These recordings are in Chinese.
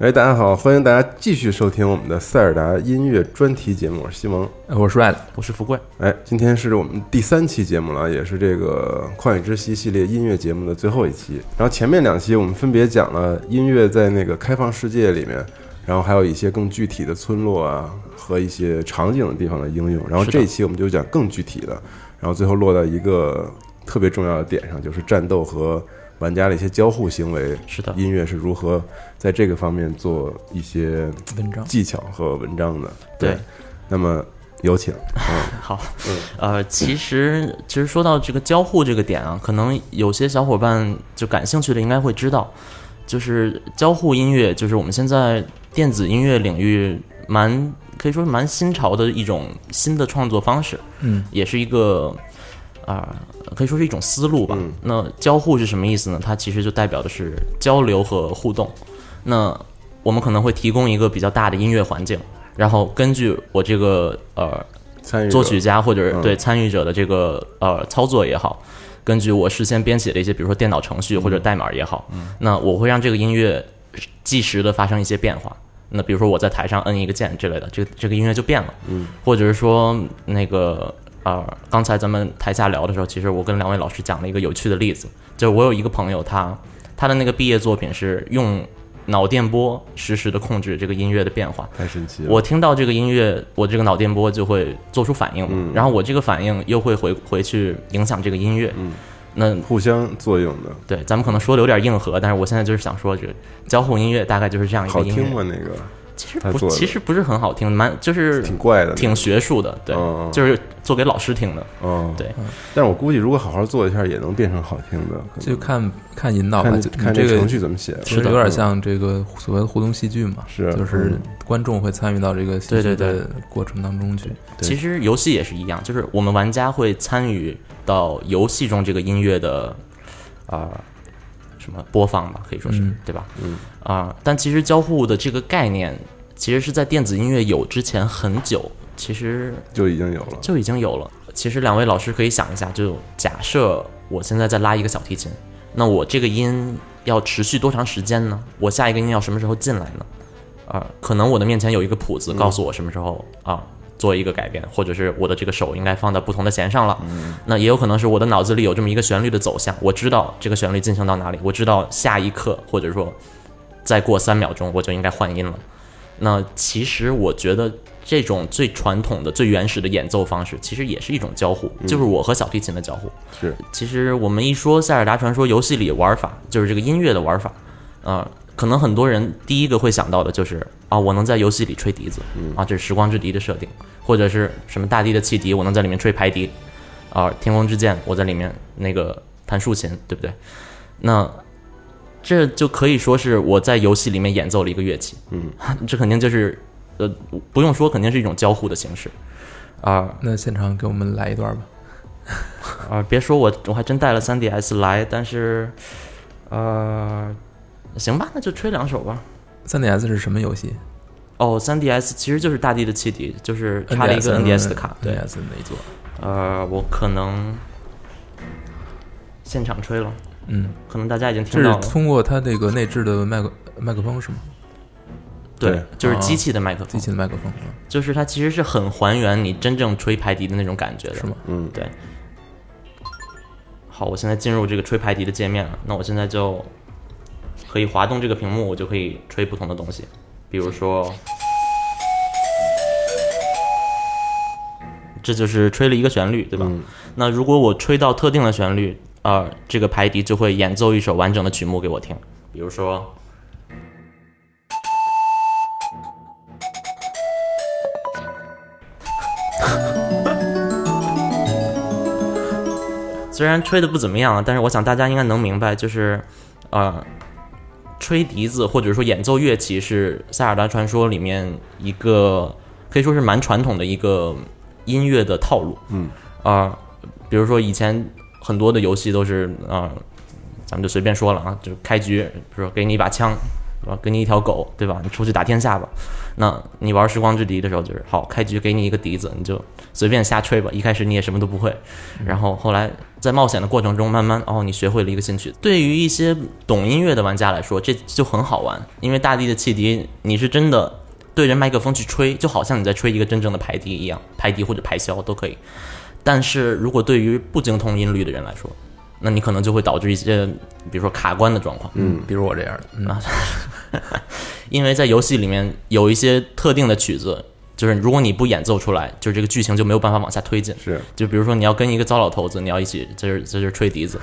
哎，大家好，欢迎大家继续收听我们的塞尔达音乐专题节目，我是西蒙。哎我是 Red，我是富贵。哎，今天是我们第三期节目了，也是这个《旷野之息》系列音乐节目的最后一期。然后前面两期我们分别讲了音乐在那个开放世界里面，然后还有一些更具体的村落啊和一些场景的地方的应用。然后这一期我们就讲更具体的，然后最后落到一个特别重要的点上，就是战斗和玩家的一些交互行为。是的，音乐是如何在这个方面做一些文章技巧和文章的。对，那么有请。嗯好，呃，其实其实说到这个交互这个点啊，可能有些小伙伴就感兴趣的应该会知道，就是交互音乐，就是我们现在电子音乐领域蛮可以说是蛮新潮的一种新的创作方式，嗯，也是一个啊、可以说是一种思路吧。嗯那交互是什么意思呢？它其实就代表的是交流和互动。那我们可能会提供一个比较大的音乐环境，然后根据我这个呃作曲家或者嗯对参与者的这个呃操作也好，根据我事先编写的一些，比如说电脑程序或者代码也好，那我会让这个音乐即时的发生一些变化。那比如说我在台上摁一个键之类的，这个这个音乐就变了，嗯，或者是说那个呃，刚才咱们台下聊的时候，其实我跟两位老师讲了一个有趣的例子，就是我有一个朋友他他的那个毕业作品是用脑电波实时的控制这个音乐的变化，太神奇了。我听到这个音乐，我这个脑电波就会做出反应嘛，然后我这个反应又会回回去影响这个音乐。嗯，那互相作用的，对，咱们可能说的有点硬核，但是我现在就是想说，这个交互音乐大概就是这样一个音乐。好听吗？那个其实不，其实不是很好听，蛮就是挺怪的，挺学术的，对，就是做给老师听的。嗯。对，但是我估计如果好好做一下，也能变成好听的。就看看引导吧，看就看这这个程序怎么写。其实有点像这个所谓的互动戏剧嘛，是就是嗯观众会参与到这个戏剧对对的过程当中去。对其实游戏也是一样，就是我们玩家会参与到游戏中这个音乐的啊、什么播放吧，可以说是、嗯对吧？嗯啊、但其实交互的这个概念，其实是在电子音乐有之前很久，其实就已经有了。就已经有了。其实两位老师可以想一下，就假设我现在在拉一个小提琴，那我这个音要持续多长时间呢？我下一个音要什么时候进来呢？啊、可能我的面前有一个谱子，告诉我什么时候啊、做一个改变，或者是我的这个手应该放在不同的弦上了。那也有可能是我的脑子里有这么一个旋律的走向，我知道这个旋律进行到哪里，我知道下一刻或者说再过三秒钟我就应该换音了。那其实我觉得这种最传统的、最原始的演奏方式，其实也是一种交互，就是我和小提琴的交互。是其实我们一说《塞尔达传说》游戏里玩法，就是这个音乐的玩法，啊、可能很多人第一个会想到的就是啊，我能在游戏里吹笛子，啊，这是时光之笛的设定，或者是什么大地的汽笛，我能在里面吹排笛，啊，天空之剑，我在里面那个弹竖琴，对不对？那这就可以说是我在游戏里面演奏了一个乐器，嗯，这肯定就是呃，不用说，肯定是一种交互的形式，啊、那现场给我们来一段吧。啊，别说我我还真带了 3DS 来，但是，呃，行吧，那就吹两首吧。3DS 是什么游戏？哦，3DS 其实就是大地的气体，就是插了一个 NDS 的卡。对，，NDS 那一座。呃，我可能现场吹了，嗯，可能大家已经听到了。通过它这个内置的麦克麦克风是吗？对对，就是机器的麦克机，器的麦克风啊就是它其实是很还原你真正吹排笛的那种感觉的。是吗？嗯，对。好，我现在进入这个吹排笛的界面了。那我现在就可以滑动这个屏幕，我就可以吹不同的东西，比如说，这就是吹了一个旋律，对吧？嗯那如果我吹到特定的旋律，呃，这个排笛就会演奏一首完整的曲目给我听，比如说。虽然吹的不怎么样啊，但是我想大家应该能明白，就是，呃，吹笛子或者说演奏乐器是《塞尔达传说》里面一个可以说是蛮传统的一个音乐的套路。嗯，啊、比如说以前很多的游戏都是啊、咱们就随便说了啊，就是开局，比如说给你一把枪，对吧？给你一条狗，对吧？你出去打天下吧。那你玩时光之笛的时候，就是好开局给你一个笛子，你就随便瞎吹吧。一开始你也什么都不会，然后后来在冒险的过程中，慢慢哦，你学会了一个新曲。对于一些懂音乐的玩家来说，这就很好玩，因为大地的汽笛，你是真的对着麦克风去吹，就好像你在吹一个真正的排笛一样，排笛或者排箫都可以。但是如果对于不精通音律的人来说，那你可能就会导致一些，比如说卡关的状况。嗯，比如我这样的，嗯 因为在游戏里面有一些特定的曲子，就是如果你不演奏出来，就是这个剧情就没有办法往下推进。是就比如说你要跟一个糟老头子，你要一起在这在这吹笛子，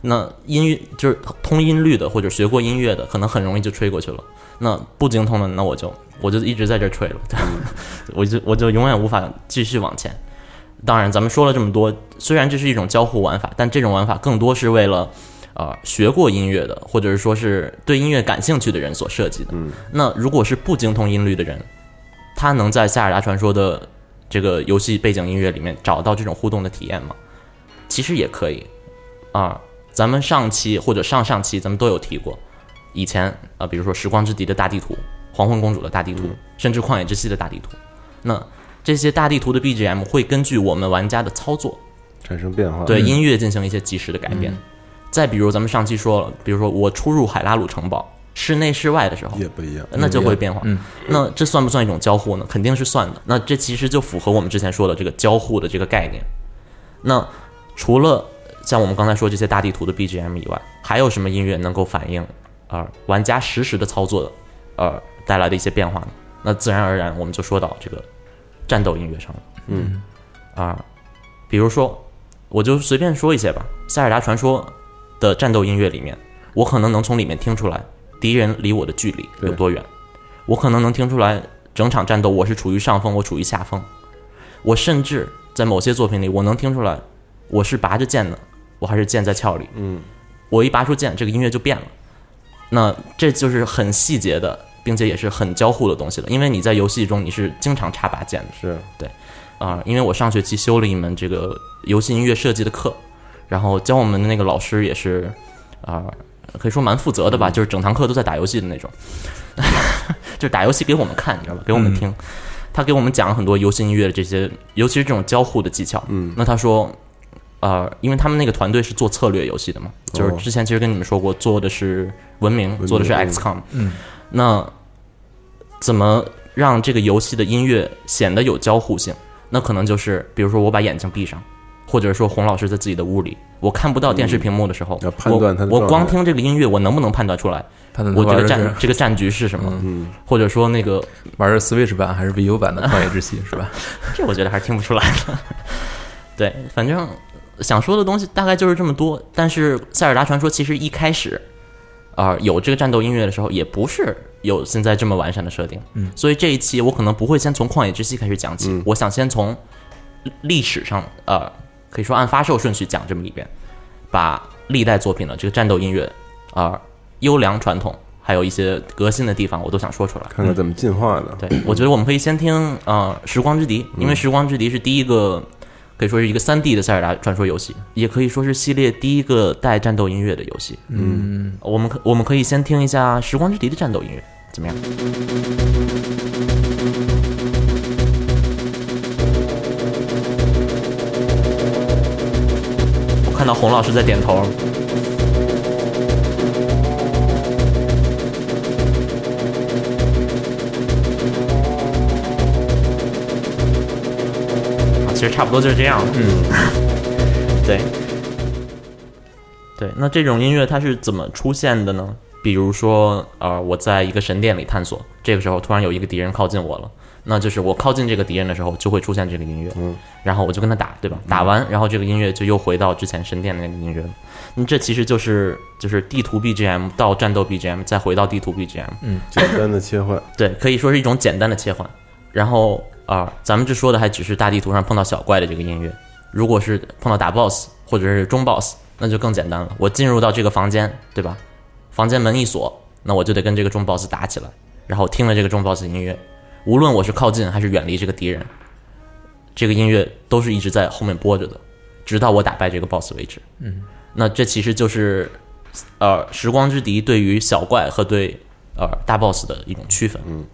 那音乐就是通音律的或者学过音乐的，可能很容易就吹过去了。那不精通的，那我就我就一直在这吹了，对吧？我就我就永远无法继续往前。当然，咱们说了这么多，虽然这是一种交互玩法，但这种玩法更多是为了。呃，学过音乐的，或者是说是对音乐感兴趣的人所设计的。嗯，那如果是不精通音律的人，他能在《塞尔达传说》的这个游戏背景音乐里面找到这种互动的体验吗？其实也可以啊。咱们上期或者上上期咱们都有提过，以前啊，比如说《时光之敌》的大地图、《黄昏公主》的大地图，甚至《旷野之息》的大地图。那这些大地图的 BGM 会根据我们玩家的操作，产生变化。对音乐进行一些及时的改变。再比如咱们上期说了，比如说我出入海拉鲁城堡，室内室外的时候也不一样，那就会变化。嗯，那这算不算一种交互呢？肯定是算的。那这其实就符合我们之前说的这个交互的这个概念。那除了像我们刚才说这些大地图的 BGM 以外，还有什么音乐能够反映呃玩家实时的操作呃带来的一些变化呢？那自然而然我们就说到这个战斗音乐上了。嗯啊，比如说我就随便说一些吧，《塞尔达传说》的战斗音乐里面，我可能能从里面听出来敌人离我的距离有多远，我可能能听出来整场战斗我是处于上风，我处于下风，我甚至在某些作品里，我能听出来我是拔着剑的，我还是剑在鞘里。嗯，我一拔出剑，这个音乐就变了。那这就是很细节的，并且也是很交互的东西了，因为你在游戏中你是经常插拔剑的。是对啊、因为我上学期修了一门这个游戏音乐设计的课，然后教我们的那个老师也是啊、可以说蛮负责的吧，就是整堂课都在打游戏的那种，就打游戏给我们看，你知道吧？给我们听。他给我们讲了很多游戏音乐的这些，尤其是这种交互的技巧。嗯，那他说，呃，因为他们那个团队是做策略游戏的嘛，就是哦之前其实跟你们说过，做的是文明，明做的是嗯 XCOM。嗯，那怎么让这个游戏的音乐显得有交互性？那可能就是，比如说我把眼睛闭上，或者说洪老师在自己的屋里，我看不到电视屏幕的时候，我我光听这个音乐，我能不能判断出来我这个战这个战局是什么？嗯或者说那个玩的 Switch 版还是 VU 版的《旷野之息》是吧？这我觉得还是听不出来的。对，反正想说的东西大概就是这么多。但是《塞尔达传说》其实一开始，啊、有这个战斗音乐的时候，也不是有现在这么完善的设定。嗯，所以这一期我可能不会先从《旷野之息》开始讲起，嗯我想先从历史上，呃，可以说按发售顺序讲这么一遍，把历代作品的这个战斗音乐，啊、优良传统，还有一些革新的地方，我都想说出来。看看怎么进化的。对，我觉得我们可以先听呃《时光之笛》，因为《时光之笛》是第一个可以说是一个三 D 的塞尔达传说游戏，也可以说是系列第一个带战斗音乐的游戏。嗯，我们可我们可以先听一下《时光之笛》的战斗音乐，怎么样？我看到洪老师在点头。其实差不多就是这样了。嗯，对，对，那这种音乐它是怎么出现的呢？比如说，呃，我在一个神殿里探索，这个时候突然有一个敌人靠近我了，那就是我靠近这个敌人的时候就会出现这个音乐，嗯，然后我就跟他打，对吧？打完，然后这个音乐就又回到之前神殿的那个音乐了。那这其实就是就是地图 BGM 到战斗 BGM，再回到地图 BGM，嗯简单的切换，对，可以说是一种简单的切换。然后啊、咱们这说的还只是大地图上碰到小怪的这个音乐。如果是碰到打 boss 或者是中 boss，那就更简单了。我进入到这个房间，对吧？房间门一锁，那我就得跟这个中 boss 打起来。然后听了这个中 boss 的音乐，无论我是靠近还是远离这个敌人，这个音乐都是一直在后面播着的，直到我打败这个 boss 为止。嗯，那这其实就是呃，时光之敌对于小怪和对呃大 boss 的一种区分。嗯，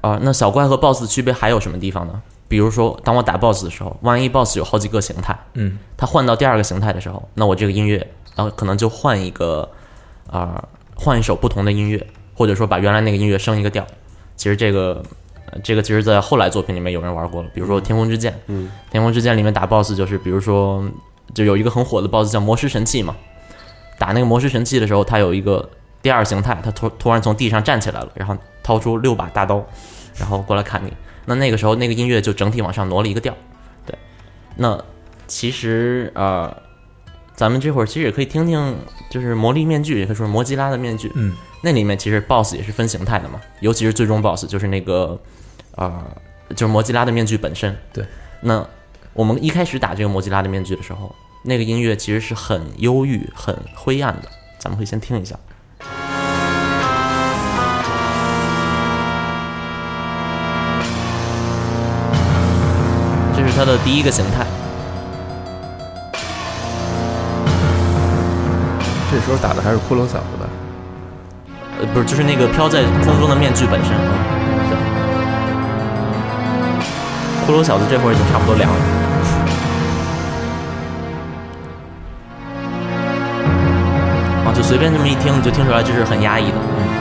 对。啊、那小怪和 boss 的区别还有什么地方呢？比如说，当我打 boss 的时候，万一 boss 有好几个形态，嗯，它换到第二个形态的时候，那我这个音乐，然后可能就换一个，啊、换一首不同的音乐，或者说把原来那个音乐升一个调。其实这个，呃这个其实在后来作品里面有人玩过了，比如说《天空之剑》，嗯，《天空之剑》里面打 BOSS 就是，比如说，就有一个很火的 BOSS 叫魔石神器嘛，打那个魔石神器的时候，它有一个第二形态，它突突然从地上站起来了，然后掏出六把大刀，然后过来砍你。那那个时候那个音乐就整体往上挪了一个调，对。那其实呃，咱们这会儿其实也可以听听，就是魔力面具，也可以说是摩基拉的面具，嗯，那里面其实 BOSS 也是分形态的嘛，尤其是最终 BOSS 就是那个呃、就是摩基拉的面具本身。对，那我们一开始打这个摩基拉的面具的时候，那个音乐其实是很忧郁、很灰暗的，咱们可以先听一下。它的第一个形态，这时候打的还是骷髅小子吧？呃，不是，就是那个飘在空中的面具本身。对，骷髅小子这会儿已经差不多凉了。啊，就随便这么一听，你就听出来这是很压抑的。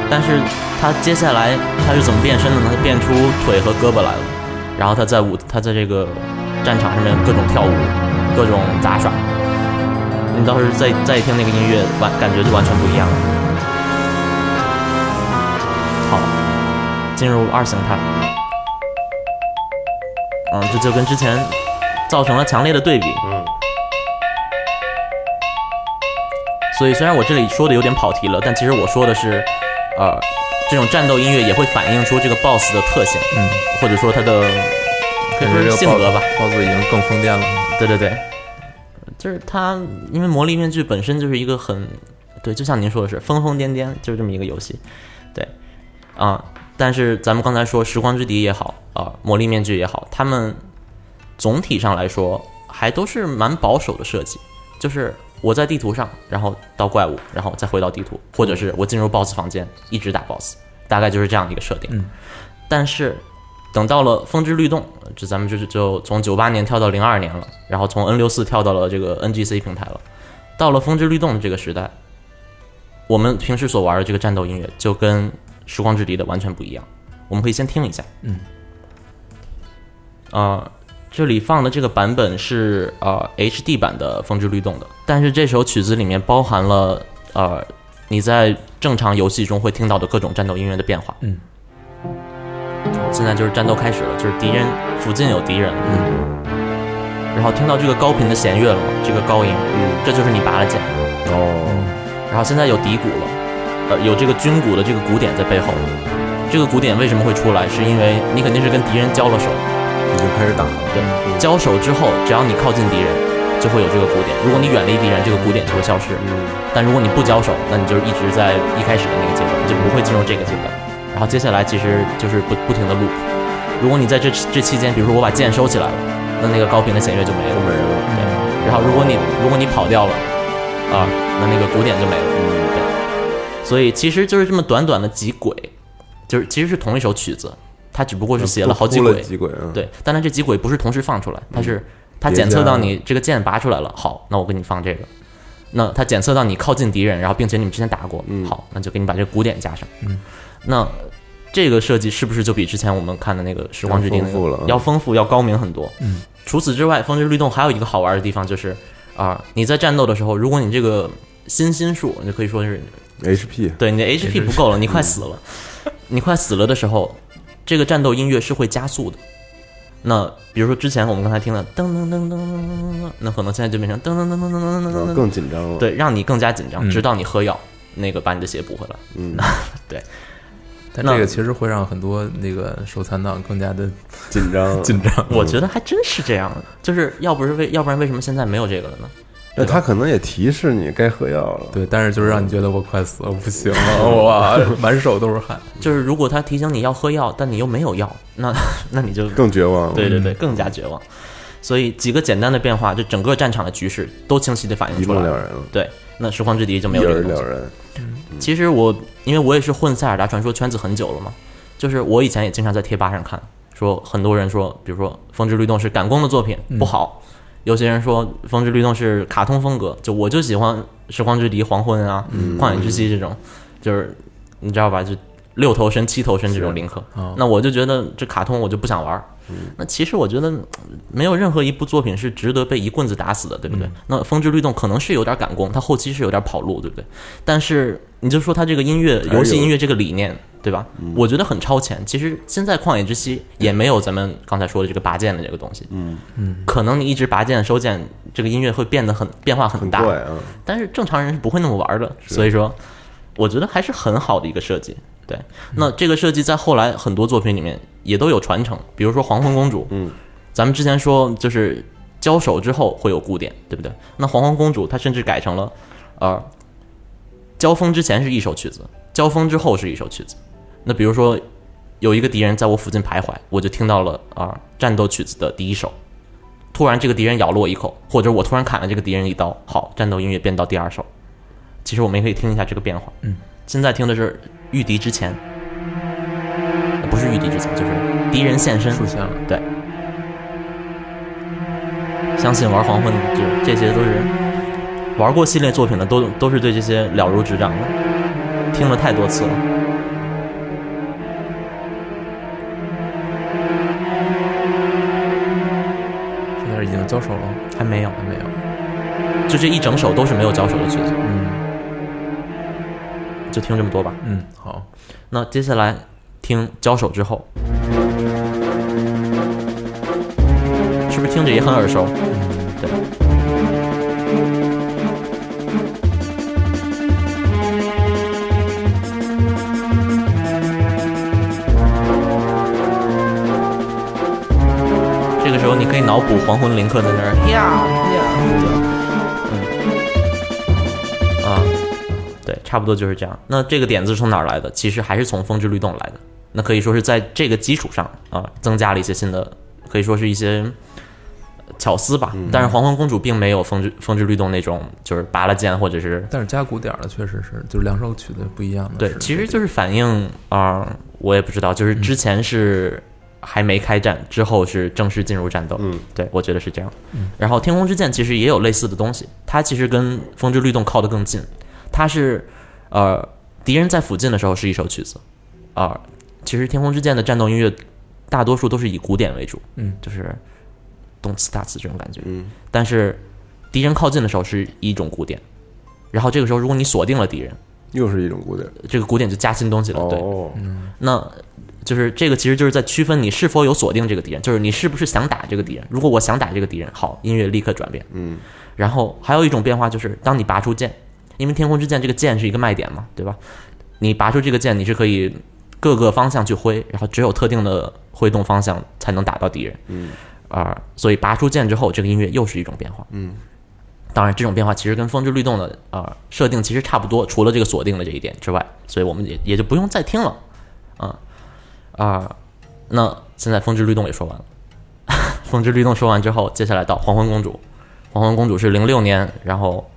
但是他接下来他是怎么变身的呢？他变出腿和胳膊来了，然后他在舞，他在这个战场上面各种跳舞，各种杂耍。你到时候再再听那个音乐，完感觉就完全不一样了。好，进入二形态。嗯，这就跟之前造成了强烈的对比。嗯。所以虽然我这里说的有点跑题了，但其实我说的是，呃，这种战斗音乐也会反映出这个 BOSS 的特性，嗯，或者说它的可以说是性格吧。，BOSS 已经更疯癫了。对对对，就是他，因为魔力面具本身就是一个很，对，就像您说的是疯疯癫癫，就是这么一个游戏，对，啊、但是咱们刚才说时光之笛也好，啊、魔力面具也好，他们总体上来说还都是蛮保守的设计，就是我在地图上，然后到怪物，然后再回到地图，或者是我进入 BOSS 房间，一直打 BOSS，大概就是这样的一个设定。嗯，但是等到了风之律动，这咱们就是就从九八年跳到零二年了，然后从 N 六四跳到了这个 NGC 平台了。到了风之律动的这个时代，我们平时所玩的这个战斗音乐就跟时光之笛的完全不一样。我们可以先听一下。嗯。啊、这里放的这个版本是呃 HD 版的《风之律动》的，但是这首曲子里面包含了呃你在正常游戏中会听到的各种战斗音乐的变化。嗯。现在就是战斗开始了，就是敌人附近有敌人，嗯，然后听到这个高频的弦乐了吗？这个高音，嗯，这就是你拔了剑，哦，然后现在有底鼓了，呃，有这个军鼓的这个鼓点在背后。这个鼓点为什么会出来？是因为你肯定是跟敌人交了手，你就开始打了，对，交手之后，只要你靠近敌人，就会有这个鼓点。如果你远离敌人，这个鼓点就会消失。嗯，但如果你不交手，那你就是一直在一开始的那个阶段，就不会进入这个阶段。然后接下来其实就是不不停的 loop。如果你在这这期间，比如说我把剑收起来了，那那个高频的弦乐就没了，对，然后如果你如果你跑掉了，啊，那那个鼓点就没了。嗯。对，所以其实就是这么短短的几轨，就是其实是同一首曲子，它只不过是写了好几轨，几轨啊，，对，但它这几轨不是同时放出来，它是它检测到你这个剑拔出来了，好，那我给你放这个。那它检测到你靠近敌人，然后并且你们之前打过，嗯。好，那就给你把这个鼓点加上。嗯，那这个设计是不是就比之前我们看的那个《时光之笛》那要丰富了要丰富、要高明很多？嗯，除此之外，《风之律动》还有一个好玩的地方就是啊、你在战斗的时候，如果你这个心心数，你就可以说是 HP，对你的 HP 不够了，你快死了，你快死了的时候，这个战斗音乐是会加速的。那比如说之前我们刚才听的噔噔噔噔噔噔噔，那可能现在就变成噔噔噔噔噔噔噔噔噔，更紧张了，，对，让你更加紧张，嗯。直到你喝药，那个把你的血补回来。嗯，那但这个其实会让很多那个手残党更加的 紧张，紧张。我觉得还真是这样的，就是要不是为要不然为什么现在没有这个了呢？那他可能也提示你该喝药了，对，但是就是让你觉得我快死了，不行了，哇，满手都是汗。就是如果他提醒你要喝药，但你又没有药，那那你就更绝望了，对对对，更加绝望。所以几个简单的变化，就整个战场的局势都清晰的反映出来了。目了然了，对，那时光之敌就没有这个东西。人了然，其实我因为我也是混塞尔达传说圈子很久了嘛，就是我以前也经常在贴吧上看，说很多人说，比如说《风之律动》是赶工的作品不好，有些人说《风之律动》是卡通风格，就我就喜欢《时光之笛》《黄昏》啊，旷野之息》这种，就是你知道吧，就六头身、七头身这种林克。那我就觉得这卡通我就不想玩儿。那其实我觉得嗯没有任何一部作品是值得被一棍子打死的，对不对？那《风之律动》可能是有点赶工，它后期是有点跑路，对不对？但是你就说它这个音乐、游戏音乐这个理念，对吧？我觉得很超前。其实现在《旷野之息》也没有咱们刚才说的这个拔剑的这个东西，嗯嗯，可能你一直拔剑收剑，这个音乐会变得很变化很大，很怪啊，但是正常人是不会那么玩的，所以说，我觉得还是很好的一个设计。对，那这个设计在后来很多作品里面也都有传承，比如说《黄昏公主》，嗯，咱们之前说就是交手之后会有古典，对不对？那《黄昏公主》它甚至改成了，呃，交锋之前是一首曲子，交锋之后是一首曲子。那比如说有一个敌人在我附近徘徊，我就听到了啊、战斗曲子的第一首。突然这个敌人咬了我一口，或者我突然砍了这个敌人一刀，好，战斗音乐变到第二首。其实我们也可以听一下这个变化。嗯，现在听的是御敌之前，是御敌之前，就是敌人现身。出现了，对，相信玩黄昏就这些都是玩过系列作品的，都都是对这些了如指掌的，听了太多次了。现在已经交手了，还没有，还没有。就这一整首都是没有交手的曲子，嗯就听这么多吧。嗯，好，那接下来听交手之后，是不是听着也很耳熟？对。这个时候你可以脑补黄昏林克在那儿呀呀，嗯，啊，对，差不多就是这样。那这个点子是从哪儿来的？其实还是从风之律动来的。那可以说是在这个基础上啊，增加了一些新的，可以说是一些呃巧思吧。但是黄昏公主并没有风之风之律动那种，就是拔了剑或者是但是加鼓点儿的确实是，就是两首曲子不一样的。对，其实就是反映啊、我也不知道，就是之前是还没开战，之后是正式进入战斗。嗯，对，我觉得是这样。然后天空之剑其实也有类似的东西，它其实跟风之律动靠得更近，它是呃敌人在附近的时候是一首曲子，啊、其实天空之剑的战斗音乐大多数都是以古典为主，嗯，就是动次打次这种感觉。嗯，但是敌人靠近的时候是一种古典，然后这个时候如果你锁定了敌人，又是一种古典。这个古典就加新东西了，对。哦，那就是这个，其实就是在区分你是否有锁定这个敌人，就是你是不是想打这个敌人。如果我想打这个敌人，好，音乐立刻转变。嗯，然后还有一种变化就是，当你拔出剑，因为天空之剑这个剑是一个卖点嘛，对吧？你拔出这个剑，你是可以各个方向去挥，然后只有特定的挥动方向才能打到敌人。嗯，啊、所以拔出剑之后，这个音乐又是一种变化。嗯，当然，这种变化其实跟风之律动的啊、设定其实差不多，除了这个锁定的这一点之外，所以我们也也就不用再听了。啊啊，那现在风之律动也说完了，风之律动说完之后，接下来到黄昏公主。黄昏公主是零六年，然后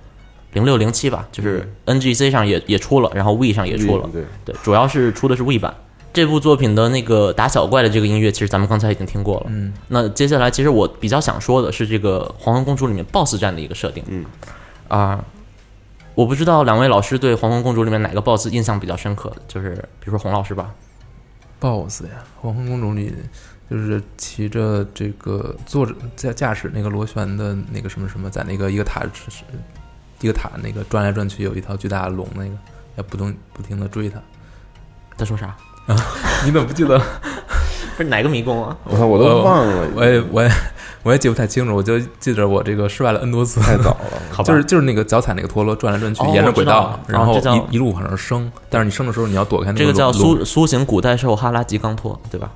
零六零七吧，就是 NGC 上也也出了，然后 We 上也出了。对，对，主要是出的是 We 版。这部作品的那个打小怪的这个音乐，其实咱们刚才已经听过了。嗯，那接下来，其实我比较想说的是这个《黄昏公主》里面 BOSS 战的一个设定。嗯，啊、我不知道两位老师对《黄昏公主》里面哪个 BOSS 印象比较深刻，就是比如说洪老师吧。BOSS 呀，《黄昏公主》里就是骑着这个坐着驾驾驶那个螺旋的那个什么什么，在那个一个塔一个塔那个转来转去，有一条巨大的龙，那个要不动不停的追他。他说啥？你怎么不记得？不是哪个迷宫啊？我操，我都忘了，我也我也我也记不太清楚，我就记着我这个失败了 N 多次。太早了。好吧，就是就是那个脚踩那个陀螺转来转去，哦沿着轨道我知道，然后哦这叫一一路往上升。但是你升的时候，你要躲开那个这个叫龙苏苏醒古代兽哈拉吉冈托，对吧？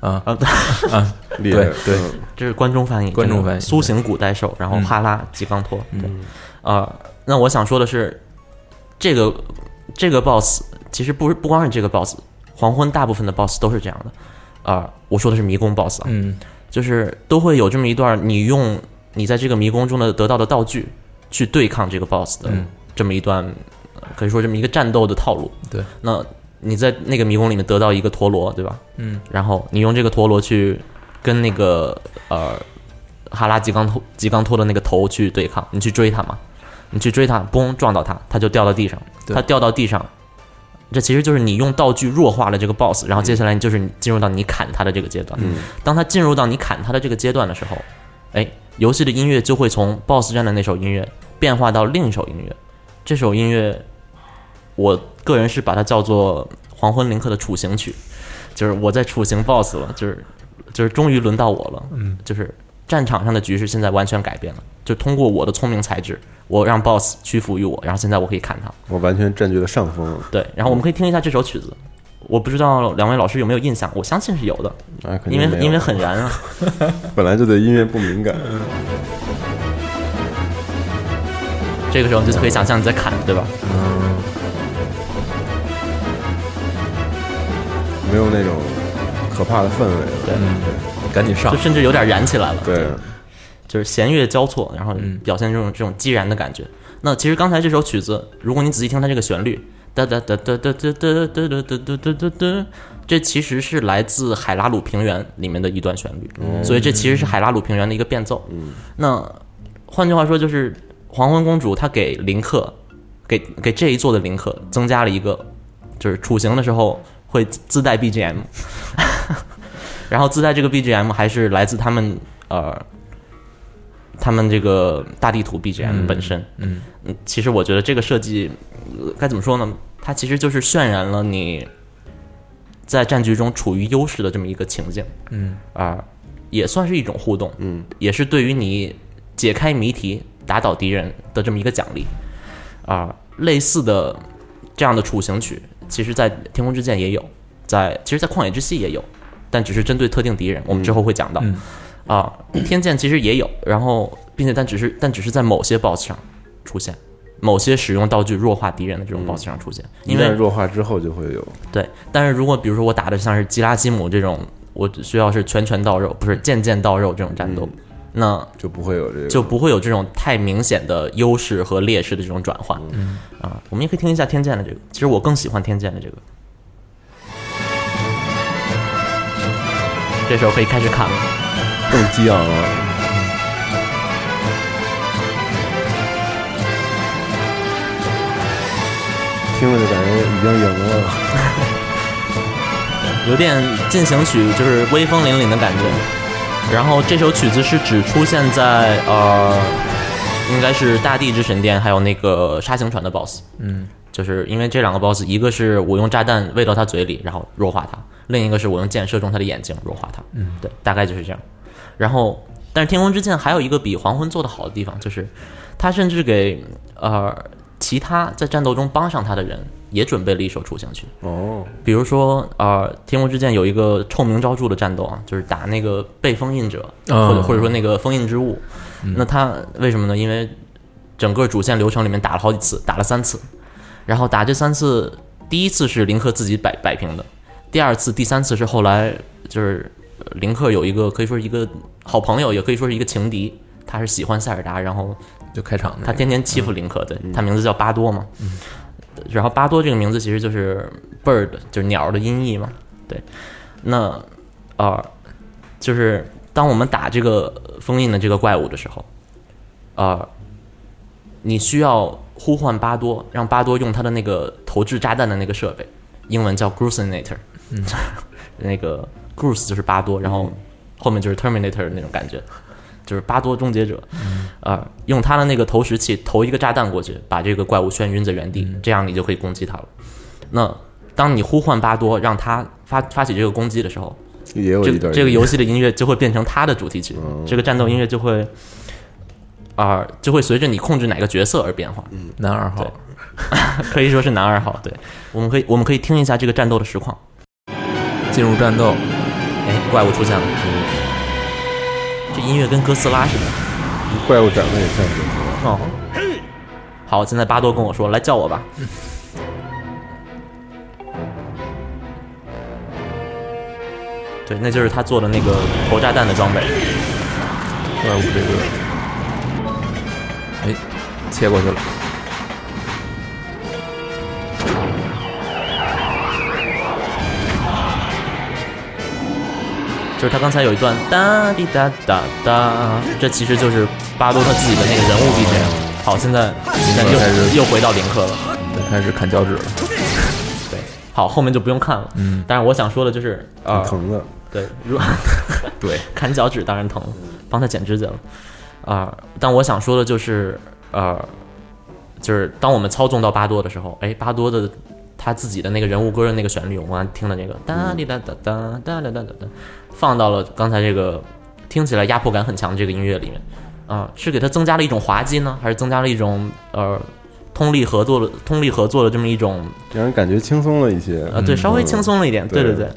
啊啊，厉害，对对嗯这是关中翻译，关中翻译苏醒古代兽，然后嗯哈拉吉冈托。对，嗯啊、那我想说的是，这个这个 boss 其实不是不光是这个 boss，黄昏大部分的 boss 都是这样的。啊、我说的是迷宫 boss 啊，嗯就是都会有这么一段，你用你在这个迷宫中的得到的道具去对抗这个 boss 的嗯这么一段呃可以说这么一个战斗的套路。对，那你在那个迷宫里面得到一个陀螺，对吧？嗯，然后你用这个陀螺去跟那个呃哈拉吉冈托吉冈托的那个头去对抗，你去追他嘛，你去追他，嘣撞到他，他就掉到地上，对他掉到地上。这其实就是你用道具弱化了这个 boss，然后接下来就是你进入到你砍他的这个阶段。嗯当他进入到你砍他的这个阶段的时候，哎，游戏的音乐就会从 BOSS 战的那首音乐变化到另一首音乐。这首音乐，我个人是把它叫做《黄昏林克的处刑曲》，就是我在处刑 BOSS 了，就是就是终于轮到我了，嗯，就是战场上的局势现在完全改变了，就通过我的聪明才智，我让 BOSS 屈服于我，然后现在我可以砍他。我完全占据了上风了。对，然后我们可以听一下这首曲子。我不知道两位老师有没有印象，我相信是有的，啊，因为因为很燃啊。本来就对音乐不敏感，这个时候你就可以想象你在砍，对吧？没有那种可怕的氛围了。对赶紧上就，甚至有点燃起来了。对，就是弦乐交错，然后嗯表现这种这种激然的感觉。那其实刚才这首曲子，如果你仔细听它这个旋律，哒哒哒哒哒哒哒哒哒哒哒哒哒，这其实是来自海拉鲁平原里面的一段旋律，所以这其实是海拉鲁平原的一个变奏。那换句话说，就是黄昏公主她给林克，给给这一座的林克增加了一个，就是处刑的时候会自带 BGM，然后自带这个 BGM 还是来自他们呃。他们这个大地图 BGM 本身，嗯。嗯，其实我觉得这个设计呃该怎么说呢？它其实就是渲染了你在战局中处于优势的这么一个情境。嗯。啊、也算是一种互动，嗯，也是对于你解开谜题、打倒敌人的这么一个奖励。啊、类似的这样的处刑曲，其实在《天空之剑》也有，在其实，在《旷野之息》也有，但只是针对特定敌人，我们之后会讲到。嗯啊，天剑其实也有，然后并且但只是但只是在某些 BOSS 上出现，某些使用道具弱化敌人的这种 BOSS 上出现，一因为弱化之后就会有。对，但是如果比如说我打的像是吉拉西姆这种，我只需要是拳拳到肉，不是剑剑到肉这种战斗，那就不会有这个，就不会有这种太明显的优势和劣势的这种转换。嗯啊，我们也可以听一下天剑的这个，其实我更喜欢天剑的这个。这时候可以开始砍了，更激昂了。听着就感觉已经赢了，有点进行曲，就是威风凛凛的感觉。然后这首曲子是只出现在呃，应该是大地之神殿，还有那个沙行船的 BOSS。嗯就是因为这两个 BOSS，一个是我用炸弹喂到他嘴里，然后弱化他；另一个是我用箭射中他的眼睛，弱化他。嗯，对，大概就是这样。然后，但是天空之剑还有一个比黄昏做的好的地方，就是他甚至给呃其他在战斗中帮上他的人也准备了一首出行曲。哦，比如说，呃，天空之剑有一个臭名昭著的战斗啊，就是打那个被封印者，哦或者或者说那个封印之物。那他为什么呢？因为整个主线流程里面打了好几次，打了三次，然后打这三次，第一次是林克自己摆摆平的，第二次、第三次是后来就是呃林克有一个可以说是一个好朋友，也可以说是一个情敌，他是喜欢塞尔达，然后就开场那个他天天欺负林克，对他名字叫巴多嘛。然后巴多这个名字其实就是 bird，就是鸟的音译嘛。对，那啊、呃就是当我们打这个封印的这个怪物的时候，啊，你需要呼唤巴多，让巴多用他的那个投掷炸弹的那个设备，英文叫 Grusinator，嗯，那个 Grus 就是巴多，然后后面就是 Terminator 的那种感觉，就是巴多终结者，啊、用他的那个投石器投一个炸弹过去，把这个怪物眩晕在原地，这样你就可以攻击他了。那当你呼唤巴多，让他发发起这个攻击的时候，这也有一段这个游戏的音乐就会变成他的主题曲，这个战斗音乐就会啊、就会随着你控制哪个角色而变化，男二号，可以说是男二号。对，我们可以我们可以听一下这个战斗的实况。进入战斗，哎，怪物出现了，这音乐跟哥斯拉似的。怪物长得也像哥斯拉。哦，好，现在巴多跟我说，来叫我吧。对，那就是他做的那个投炸弹的装备。怪物这个，哎，切过去了，就是他刚才有一段哒滴哒哒哒，这其实就是巴多他自己的那个人物 BGM。好，现在现在开始又又回到林克了。开始砍脚趾了。对，好，后面就不用看了。嗯，但是我想说的就是，啊、挺疼的。对，如 对，砍脚趾当然疼，帮他剪指甲了。啊、但我想说的就是，呃，就是当我们操纵到巴多的时候，哎，巴多的他自己的那个人物歌的那个旋律，我刚才听的那个哒滴哒哒哒哒哒哒哒哒，放到了刚才这个听起来压迫感很强的这个音乐里面，啊、是给它增加了一种滑稽呢，还是增加了一种呃通力合作的通力合作的这么一种？让人感觉轻松了一些，呃对稍微轻松了一点，对对对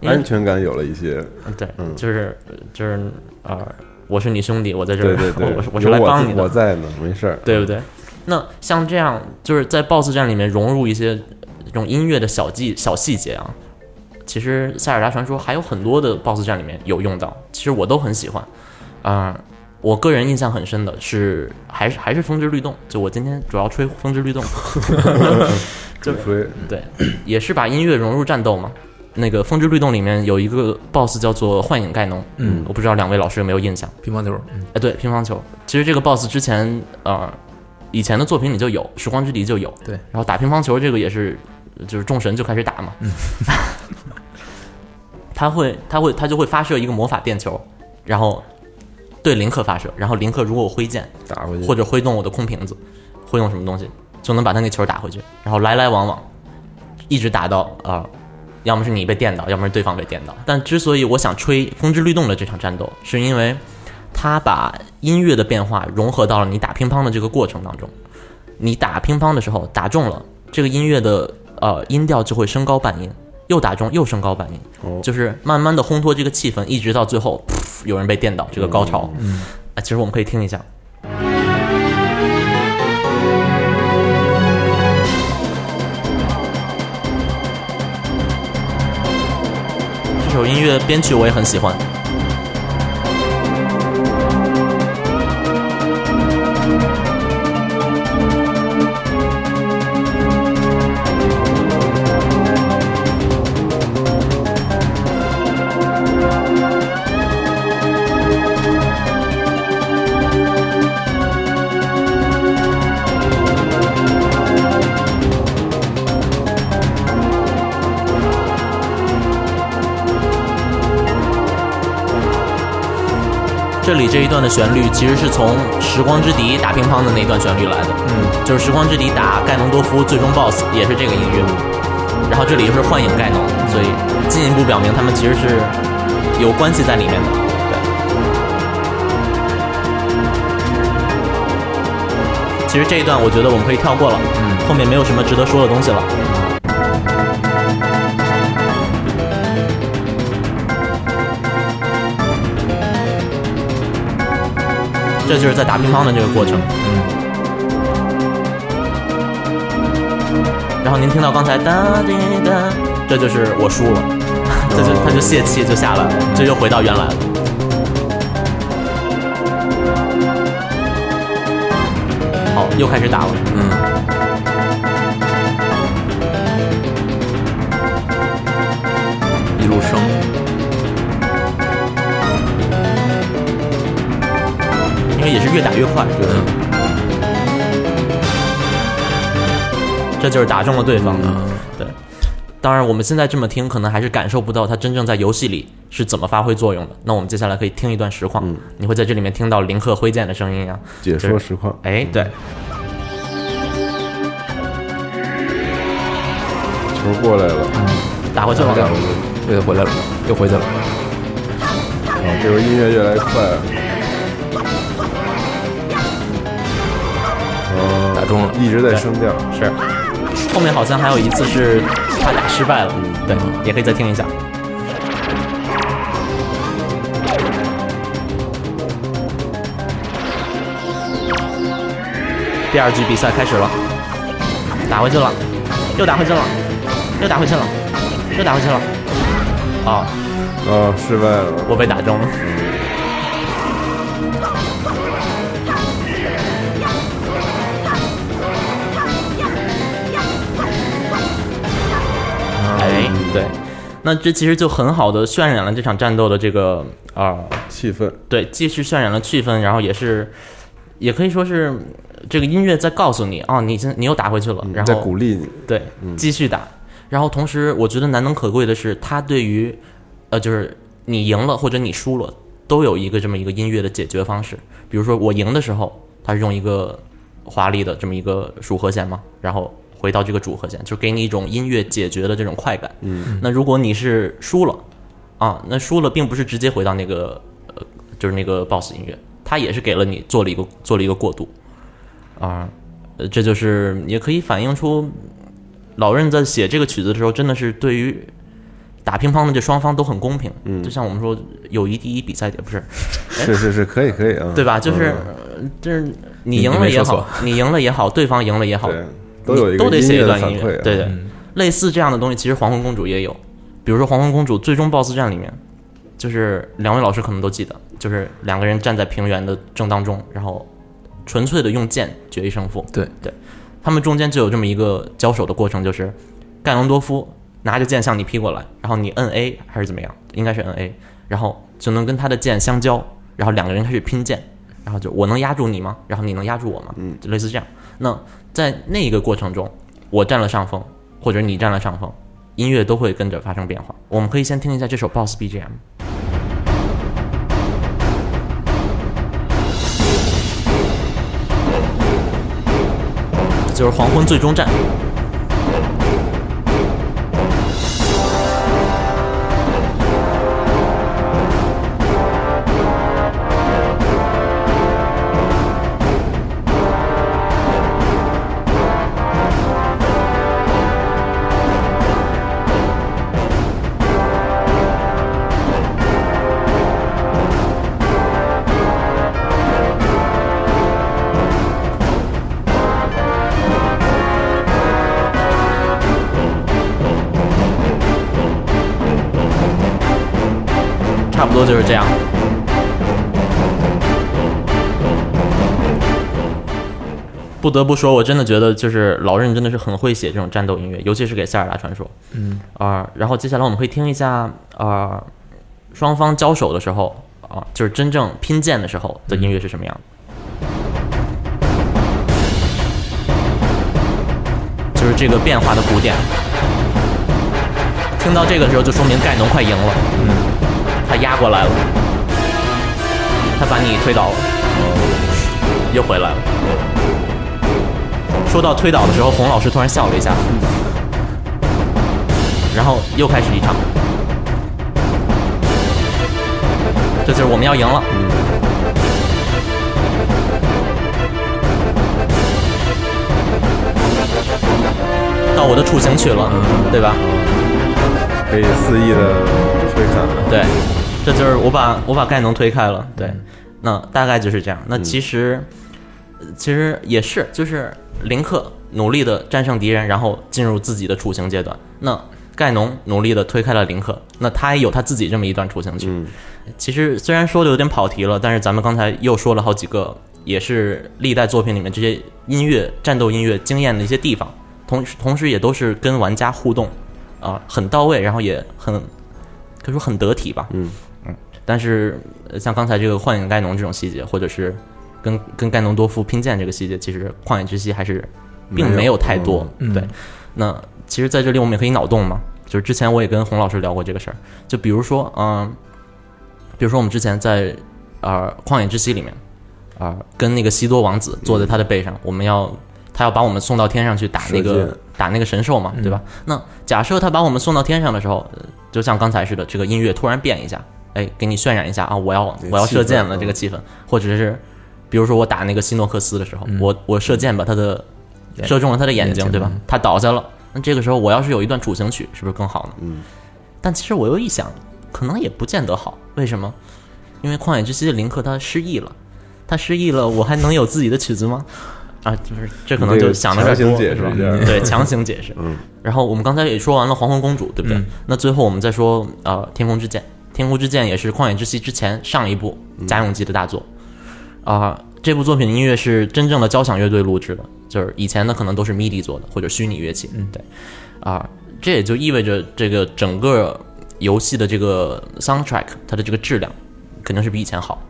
对，安全感有了一些。嗯，对，嗯。就是就是呃，我是你兄弟，我在这儿，对对对，我是我是来帮你的，我在呢，没事儿。对不对？那像这样，就是在 BOSS 战里面融入一些这种音乐的小技小细节啊，其实《塞尔达传说》还有很多的 BOSS 战里面有用到，其实我都很喜欢。啊、我个人印象很深的是，还是还是风之律动，就我今天主要吹风之律动，就对，也是把音乐融入战斗嘛。那个《风之律动》里面有一个 BOSS 叫做幻影盖农，嗯我不知道两位老师有没有印象？乒乓球，嗯哎，对，乒乓球。其实这个 BOSS 之前呃以前的作品里就有，《时光之笛》就有。对，然后打乒乓球这个也是，就是众神就开始打嘛。嗯。他会，他会，他就会发射一个魔法电球，然后对林克发射，然后林克如果我挥剑打回去，或者挥动我的空瓶子，挥动什么东西，就能把他那球打回去，然后来来往往，一直打到啊、呃要么是你被电到，要么是对方被电到。但之所以我想吹《风之律动》的这场战斗，是因为他把音乐的变化融合到了你打乒乓的这个过程当中。你打乒乓的时候打中了，这个音乐的呃音调就会升高半音，又打中又升高半音，哦就是慢慢的烘托这个气氛，一直到最后，有人被电到这个高潮。嗯，啊，其实我们可以听一下。这首音乐编曲我也很喜欢。里这一段的旋律其实是从《时光之笛》打乒乓的那段旋律来的，嗯，就是《时光之笛》打盖农多夫最终 BOSS 也是这个音乐，然后这里又是幻影盖农，所以进一步表明他们其实是有关系在里面的。对，其实这一段我觉得我们可以跳过了，嗯，后面没有什么值得说的东西了。这就是在打乒乓的这个过程。嗯然后您听到刚才哒滴哒，这就是我输了，这就他就泄气就下来了，这又回到原来了。好，又开始打了。嗯，也是越打越快。嗯这就是打中了对方。嗯对，当然我们现在这么听，可能还是感受不到他真正在游戏里是怎么发挥作用的。那我们接下来可以听一段实况，嗯你会在这里面听到林克挥剑的声音啊。解说实况，哎，对，球过来了，打回去了。打回去。又回来了，又回去了。啊，这回音乐越来越快中了一直在升调。是，后面好像还有一次是他打失败了，对，也可以再听一下。第二局比赛开始了，打回去了，又打回去了，又打回去了，又打回去了。啊、啊，失败了。我被打中了。那这其实就很好的渲染了这场战斗的这个啊、气氛，对，既是渲染了气氛，然后也是，也可以说是这个音乐在告诉你啊，你现你又打回去了，然在后鼓励你，对，继续打。然后同时，我觉得难能可贵的是，它对于，呃，就是你赢了或者你输了，都有一个这么一个音乐的解决方式。比如说我赢的时候，它是用一个华丽的这么一个属和弦嘛，然后回到这个主和弦，就给你一种音乐解决的这种快感。嗯，那如果你是输了，啊，那输了并不是直接回到那个呃，就是那个 BOSS 音乐，它也是给了你做了一个做了一个过渡，啊，呃，这就是也可以反映出老任在写这个曲子的时候，真的是对于打乒乓的这双方都很公平。嗯，就像我们说友谊第一，比赛第不是，是是是，可以可以啊，对吧？就是、嗯。就是你你赢了也好，你赢了也好，对方赢了也好，对，都有一个都得写一段音乐，对对，类似这样的东西，其实黄昏公主也有。比如说黄昏公主最终 BOSS 战里面，就是两位老师可能都记得，就是两个人站在平原的正当中，然后纯粹的用剑决一胜负。对对，他们中间就有这么一个交手的过程，就是盖隆多夫拿着剑向你劈过来，然后你摁 A 还是怎么样？应该是摁 A，然后就能跟他的剑相交，然后两个人开始拼剑，然后就我能压住你吗？然后你能压住我吗？嗯，就类似这样。那在那一个过程中，我占了上风，或者你占了上风，音乐都会跟着发生变化。我们可以先听一下这首 BOSS BGM。就是黄昏最终战。多就是这样。不得不说，我真的觉得就是老任真的是很会写这种战斗音乐，尤其是给塞尔达传说。嗯啊、然后接下来我们会听一下啊、双方交手的时候啊、就是真正拼剑的时候的音乐是什么样的。就是这个变化的鼓点，听到这个时候就说明盖农快赢了，他压过来了，他把你推倒了，又回来了。说到推倒的时候，洪老师突然笑了一下，然后又开始一场，这就是我们要赢了。到我的处刑区了，对吧？可以肆意的挥砍，对，这就是我把我把盖农推开了。对，那大概就是这样。那其实、呃其实也是，就是林克努力的战胜敌人，然后进入自己的处刑阶段。那盖农努力的推开了林克，那他也有他自己这么一段处刑区。嗯其实虽然说的有点跑题了，但是咱们刚才又说了好几个，也是历代作品里面这些音乐、战斗音乐惊艳的一些地方，同时同时也都是跟玩家互动啊、很到位，然后也很可以说很得体吧。嗯但是呃像刚才这个幻影盖农这种细节，或者是跟跟盖农多夫拼剑这个细节，其实旷野之息还是并没有太多。嗯对，那其实在这里我们也可以脑洞嘛，就是之前我也跟洪老师聊过这个事儿，就比如说，嗯、比如说我们之前在呃旷野之息里面，啊、跟那个西多王子坐在他的背上，我们要他要把我们送到天上去打那个打那个神兽嘛，对吧？那假设他把我们送到天上的时候，呃就像刚才似的，这个音乐突然变一下，哎，给你渲染一下啊，我要我要射箭了这个气氛，或者是比如说我打那个希诺克斯的时候，我我射箭把他的射中了他的眼睛，对吧？他倒下了，那这个时候我要是有一段处刑曲，是不是更好呢？嗯，但其实我又一想，可能也不见得好，为什么？因为旷野之息的林克他失忆了，他失忆了，我还能有自己的曲子吗？啊，就是这可能就想的有点多，是吧对，强行解释。嗯，然后我们刚才也说完了黄昏公主，对不对？嗯那最后我们再说呃天空之剑，天空之剑也是旷野之息之前上一部家用机的大作。啊、这部作品的音乐是真正的交响乐队录制的，就是以前的可能都是 MIDI 做的或者虚拟乐器。嗯对，啊、这也就意味着这个整个游戏的这个 soundtrack 它的这个质量肯定是比以前好，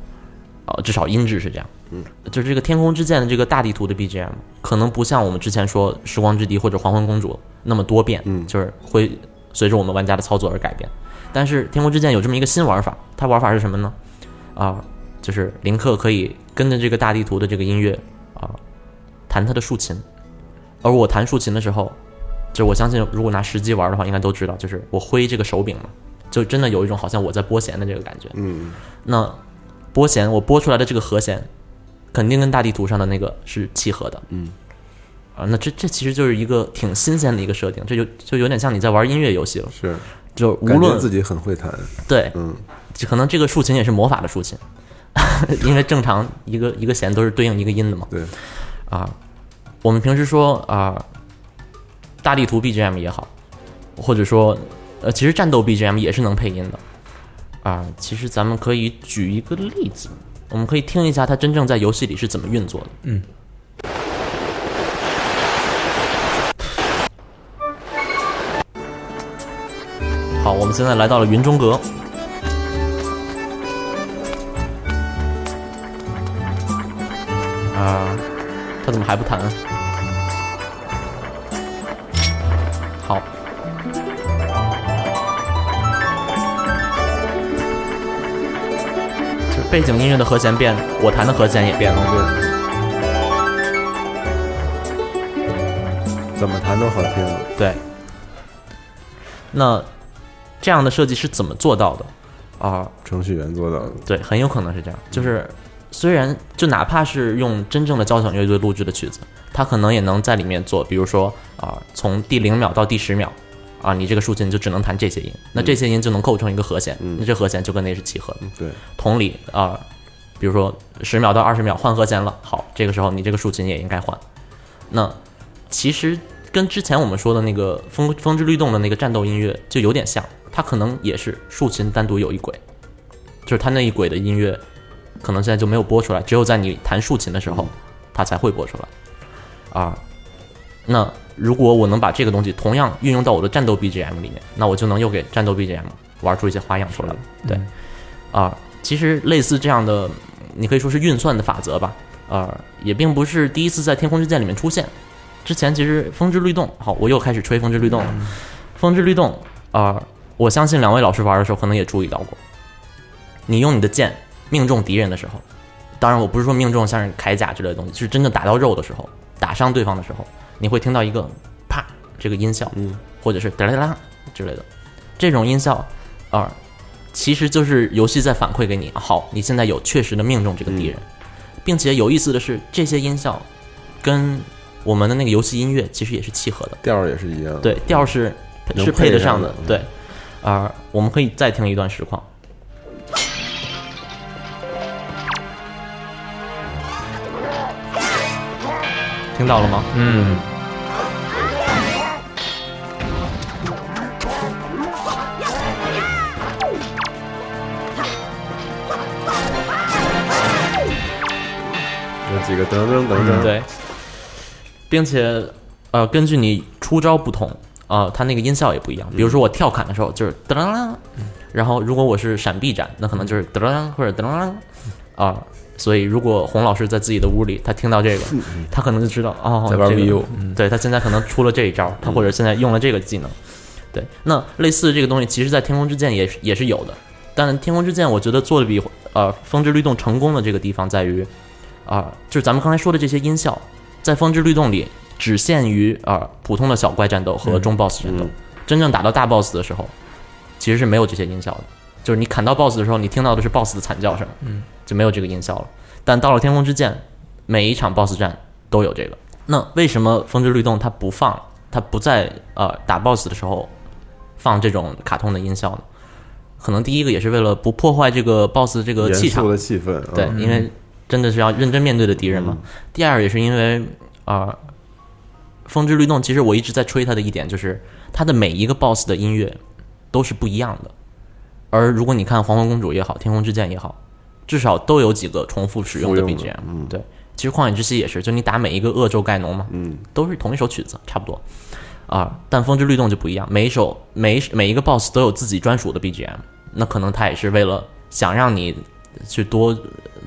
啊、至少音质是这样。嗯，就是这个《天空之剑》的这个大地图的 BGM，可能不像我们之前说《时光之笛》或者《黄昏公主》那么多变，嗯，就是会随着我们玩家的操作而改变。但是《天空之剑》有这么一个新玩法，它玩法是什么呢？啊、就是林克可以跟着这个大地图的这个音乐啊、弹他的竖琴，而我弹竖琴的时候，就是我相信如果拿实际玩的话，应该都知道，就是我挥这个手柄嘛，就真的有一种好像我在拨弦的这个感觉。嗯，那拨弦我拨出来的这个和弦，肯定跟大地图上的那个是契合的。嗯，啊，那这这其实就是一个挺新鲜的一个设定，这就就有点像你在玩音乐游戏了，是，就无论自己很会弹，对，嗯，可能这个竖琴也是魔法的竖琴，因为正常一个一个弦都是对应一个音的嘛。对，啊，我们平时说啊，大地图 BGM 也好，或者说呃，其实战斗 BGM 也是能配音的啊。其实咱们可以举一个例子，我们可以听一下它真正在游戏里是怎么运作的。嗯。好，我们现在来到了云中阁。啊，他怎么还不弹？好，就是背景音乐的和弦变，我弹的和弦也变了。对，怎么弹都好听，对，那这样的设计是怎么做到的？啊、程序员做到的，对，很有可能是这样。就是虽然就哪怕是用真正的交响乐队录制的曲子，它可能也能在里面做，比如说啊、从第零秒到第十秒，啊，你这个竖琴就只能弹这些音，那这些音就能构成一个和弦，那这和弦就跟那是契合的。对，同理啊、比如说十秒到二十秒换和弦了，好，这个时候你这个竖琴也应该换。那其实跟之前我们说的那个风风之律动的那个战斗音乐就有点像，它可能也是竖琴单独有一轨，就是它那一轨的音乐可能现在就没有播出来，只有在你弹竖琴的时候，它才会播出来。啊，那如果我能把这个东西同样运用到我的战斗 BGM 里面，那我就能又给战斗 BGM 玩出一些花样出来了。对，啊，其实类似这样的，你可以说是运算的法则吧，啊，也并不是第一次在《天空之剑》里面出现。之前其实《风之律动》，好，我又开始吹《风之律动》了。《风之律动》啊、我相信两位老师玩的时候可能也注意到过，你用你的剑命中敌人的时候，当然我不是说命中像是铠甲之类的东西，是真的打到肉的时候，打伤对方的时候，你会听到一个啪这个音效，嗯，或者是哒啦哒啦之类的，这种音效啊、其实就是游戏在反馈给你，好，你现在有确实的命中这个敌人，并且有意思的是，这些音效跟我们的那个游戏音乐其实也是契合的，调儿也是一样，，对，调是能是配得上的，的。对，啊、我们可以再听一段实况。听到了吗？嗯，有几个噔噔噔噔，，对，并且呃，根据你出招不同啊、它那个音效也不一样。比如说我跳砍的时候就是噔噔噔，然后如果我是闪避斩，那可能就是噔噔或者噔噔啊。所以如果洪老师在自己的屋里，他听到这个，他可能就知道哦，在玩这个 VU 对他现在可能出了这一招，他或者现在用了这个技能。对，那类似的这个东西，其实在《天空之剑》也是也是有的。但《天空之剑》我觉得做的比呃《风之律动》成功的这个地方在于，啊、就是咱们刚才说的这些音效，在《风之律动》里只限于啊、普通的小怪战斗和中 BOSS 战斗，嗯真正打到大 BOSS 的时候，其实是没有这些音效的。就是你砍到 BOSS 的时候，你听到的是 BOSS 的惨叫声，嗯，就没有这个音效了。但到了《天空之剑》，每一场 BOSS 战都有这个。那为什么《风之律动》它不放，它不在呃打 BOSS 的时候放这种卡通的音效呢？可能第一个也是为了不破坏这个 BOSS 这个严气场肃，的气氛，对，嗯因为真的是要认真面对的敌人嘛。第二也是因为啊、呃风之律动》其实我一直在吹它的一点就是它的每一个 BOSS 的音乐都是不一样的。而如果你看《黄昏公主》也好，《天空之剑》也好，至少都有几个重复使用的 BGM。嗯对，其实《旷野之息》也是，就你打每一个恶咒盖农嘛，嗯，都是同一首曲子，差不多。啊，但风之律动就不一样，每一首每一每一个 BOSS 都有自己专属的 BGM，那可能他也是为了想让你去多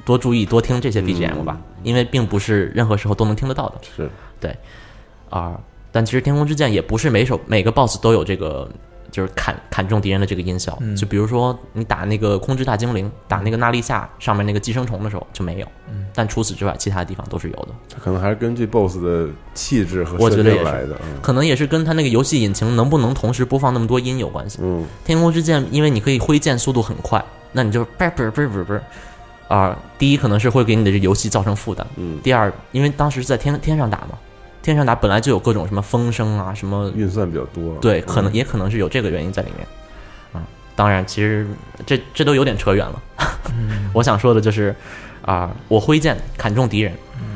多注意多听这些 BGM 吧，因为并不是任何时候都能听得到的。是啊，但其实天空之剑也不是每首每个 BOSS 都有这个，就是砍砍中敌人的这个音效。就比如说你打那个空之大精灵，打那个娜丽夏上面那个寄生虫的时候就没有，但除此之外，其他地方都是有的。它可能还是根据 BOSS 的气质和设我觉得也是定来的。嗯可能也是跟它那个游戏引擎能不能同时播放那么多音有关系。嗯，天空之剑，因为你可以挥剑速度很快，那你就嘣嘣嘣嘣嘣，啊，第一可能是会给你的这游戏造成负担，嗯第二，因为当时是在天天上打嘛，天上打本来就有各种什么风声啊，什么运算比较多。对，可能嗯。也可能是有这个原因在里面，啊，当然，其实这这都有点扯远了。我想说的就是，啊、我挥剑砍中敌人，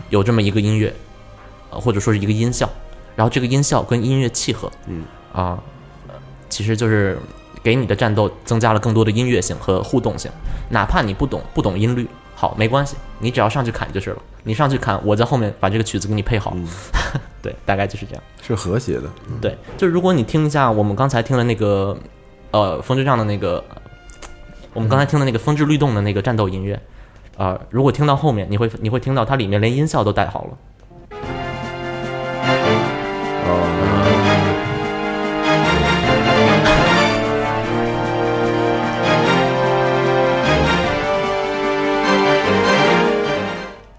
有这么一个音乐，呃或者说是一个音效，然后这个音效跟音乐契合，嗯。啊、呃其实就是给你的战斗增加了更多的音乐性和互动性，哪怕你不懂不懂音律，好没关系，你只要上去砍就是了，你上去看，我在后面把这个曲子给你配好，嗯 对，大概就是这样。是和谐的。嗯对，就如果你听一下我们刚才听的那个，呃，风之杖的那个，我们刚才听的那个风之律动的那个战斗音乐，啊、如果听到后面，你会你会听到它里面连音效都带好了。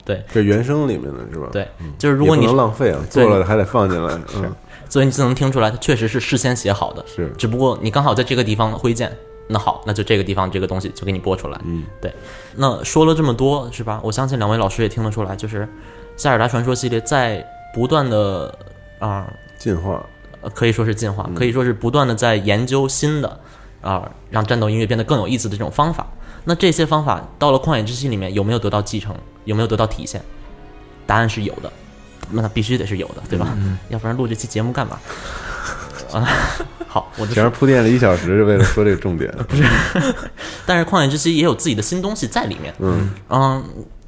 对这原声里面的是吧？对，就是如果你能浪费啊，做了还得放进来。嗯，所以你就能听出来，它确实是事先写好的，是只不过你刚好在这个地方挥剑，那好，那就这个地方这个东西就给你播出来。嗯，对。那说了这么多，是吧？我相信两位老师也听得出来，就是《塞尔达传说》系列在不断的啊、进化。呃可以说是进化，可以说是不断的在研究新的啊、让战斗音乐变得更有意思的这种方法。那这些方法到了《旷野之息》里面有没有得到继承？有没有得到体现？答案是有的，那它必须得是有的，对吧？要不然录这期节目干嘛？啊，好，我就前面铺垫了一小时，是为了说这个重点。不是，但是《旷野之息》也有自己的新东西在里面。嗯嗯，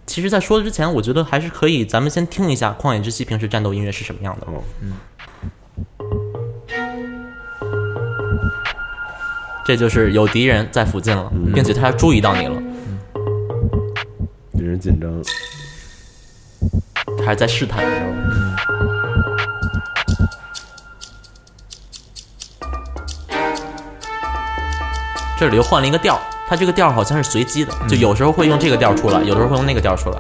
其实，在说之前，我觉得还是可以，咱们先听一下《旷野之息》平时战斗音乐是什么样的。哦，这就是有敌人在附近了，嗯并且他注意到你了，敌人紧张。他还在试探？这里又换了一个调儿，它这个调好像是随机的，就有时候会用这个调出来，有的时候会用那个调出来。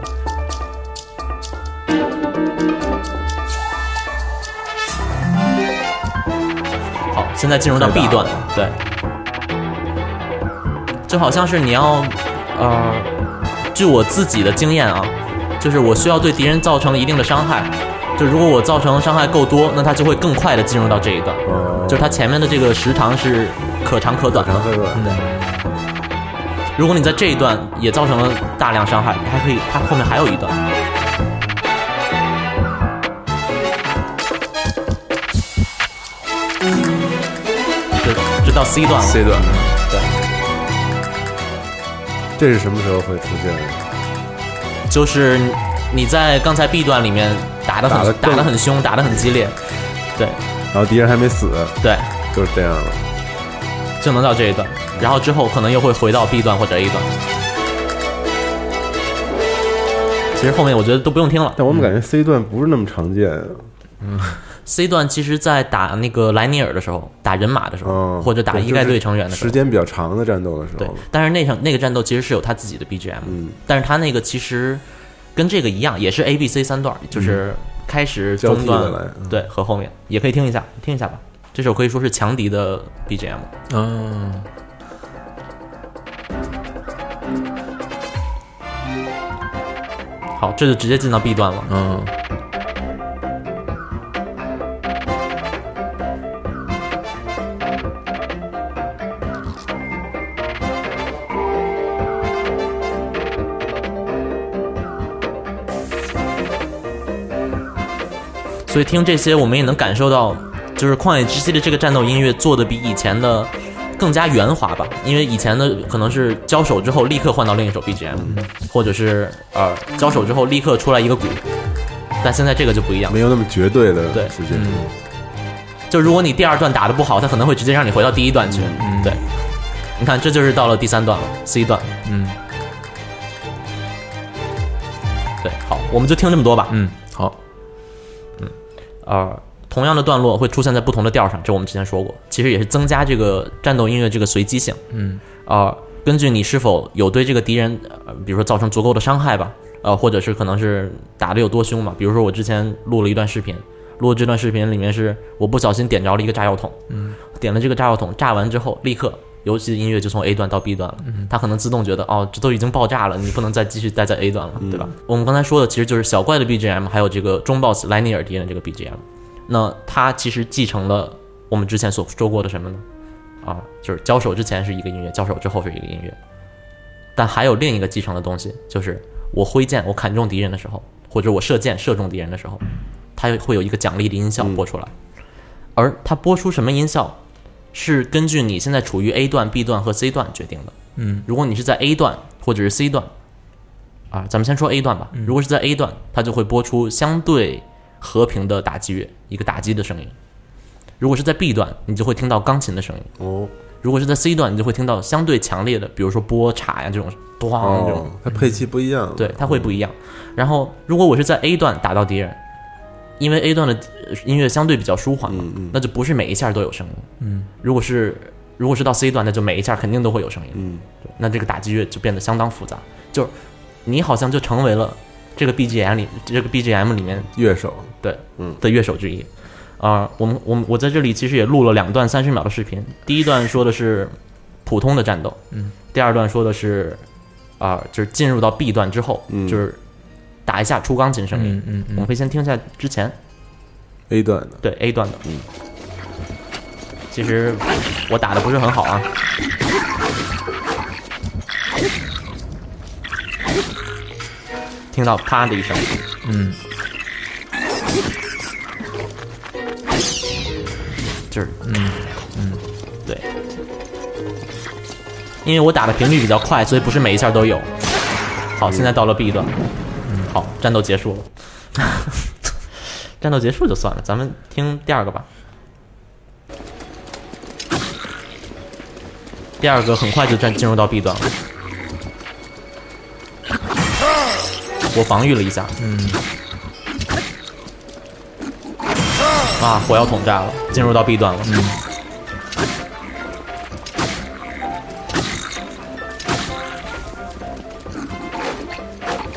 好，现在进入到 B 段，对，就好像是你要，呃，据我自己的经验啊，就是我需要对敌人造成一定的伤害，就如果我造成伤害够多，那他就会更快的进入到这一段，哦，就是它前面的这个时长是可长可短的长。可短。如果你在这一段也造成了大量伤害，它还可以，它后面还有一段。这这到 C 段了 C 段，对，这是什么时候会出现的？就是你在刚才 B 段里面打的很打的很凶，打的很激烈，对然后敌人还没死，对，就是这样了。就能到这一段，然后之后可能又会回到 B 段或者 A 段。其实后面我觉得都不用听了。但我怎么感觉 C 段不是那么常见。C 段其实，在打那个莱尼尔的时候，打人马的时候，嗯，或者打一概队成员的时候，时间比较长的战斗的时候对候，。但是那场那个战斗其实是有他自己的 BGM，、嗯，但是他那个其实跟这个一样，也是 A B C 三段，就是开始、交中段对和后面也可以听一下，听一下吧。这首可以说是强敌的 BGM。嗯，好，这就直接进到 B 段了。嗯，所以听这些，我们也能感受到，就是《旷野之息》的这个战斗音乐做的比以前的更加圆滑吧。因为以前的可能是交手之后立刻换到另一首 BGM，、或者是呃交手之后立刻出来一个鼓，但现在这个就不一样。没有那么绝对的对时间。就如果你第二段打的不好，他可能会直接让你回到第一段去。嗯对，你看这就是到了第三段了，C 段。嗯对，好，我们就听这么多吧。嗯，好，呃，同样的段落会出现在不同的调上，这我们之前说过，其实也是增加这个战斗音乐这个随机性。嗯呃，根据你是否有对这个敌人，呃，比如说造成足够的伤害吧，呃，或者是可能是打的有多凶嘛。比如说我之前录了一段视频，录这段视频里面是我不小心点着了一个炸药桶，嗯，点了这个炸药桶，炸完之后立刻。游戏的音乐就从 A 段到 B 段了，它可能自动觉得哦，这都已经爆炸了，你不能再继续待在 A 段了，对吧？我们刚才说的其实就是小怪的 BGM，还有这个中 boss 莱尼尔敌人这个 BGM。那它其实继承了我们之前所说过的什么呢？啊，就是交手之前是一个音乐，交手之后是一个音乐。但还有另一个继承的东西，就是我挥剑我砍中敌人的时候，或者我射箭射中敌人的时候，它会有一个奖励的音效播出来。而它播出什么音效，是根据你现在处于 A 段、B 段和 C 段决定的。嗯如果你是在 A 段或者是 C 段，啊，咱们先说 A 段吧。如果是在 A 段，它就会播出相对和平的打击乐，一个打击的声音。如果是在 B 段，你就会听到钢琴的声音；哦如果是在 C 段，你就会听到相对强烈的，比如说波叉呀这种咣这种哦，它配器不一样，对，它会不一样。然后，如果我是在 A 段打到敌人，因为 A 段的呃音乐相对比较舒缓嘛，嗯嗯。那就不是每一下都有声音。嗯，如果是如果是到 C 段，那就每一下肯定都会有声音。那这个打击乐就变得相当复杂，就是你好像就成为了这个 BGM 里这个 BGM 里面乐手，对，嗯。的乐手之一。啊、我们我们我在这里其实也录了两段三十秒的视频，第一段说的是普通的战斗，嗯，第二段说的是啊、就是进入到 B 段之后，嗯。就是打一下出钢琴声音。嗯嗯我们可以先听一下之前。A 段的，对 A 段的，嗯，其实我打的不是很好啊，听到啪的一声，嗯。就是。嗯嗯。对，因为我打的频率比较快，所以不是每一下都有。好，现在到了 B 段，嗯，好，战斗结束了，战斗结束就算了，咱们听第二个吧。第二个很快就战进入到 B 段了，我防御了一下，嗯啊，火药桶炸了，进入到 B 段了。嗯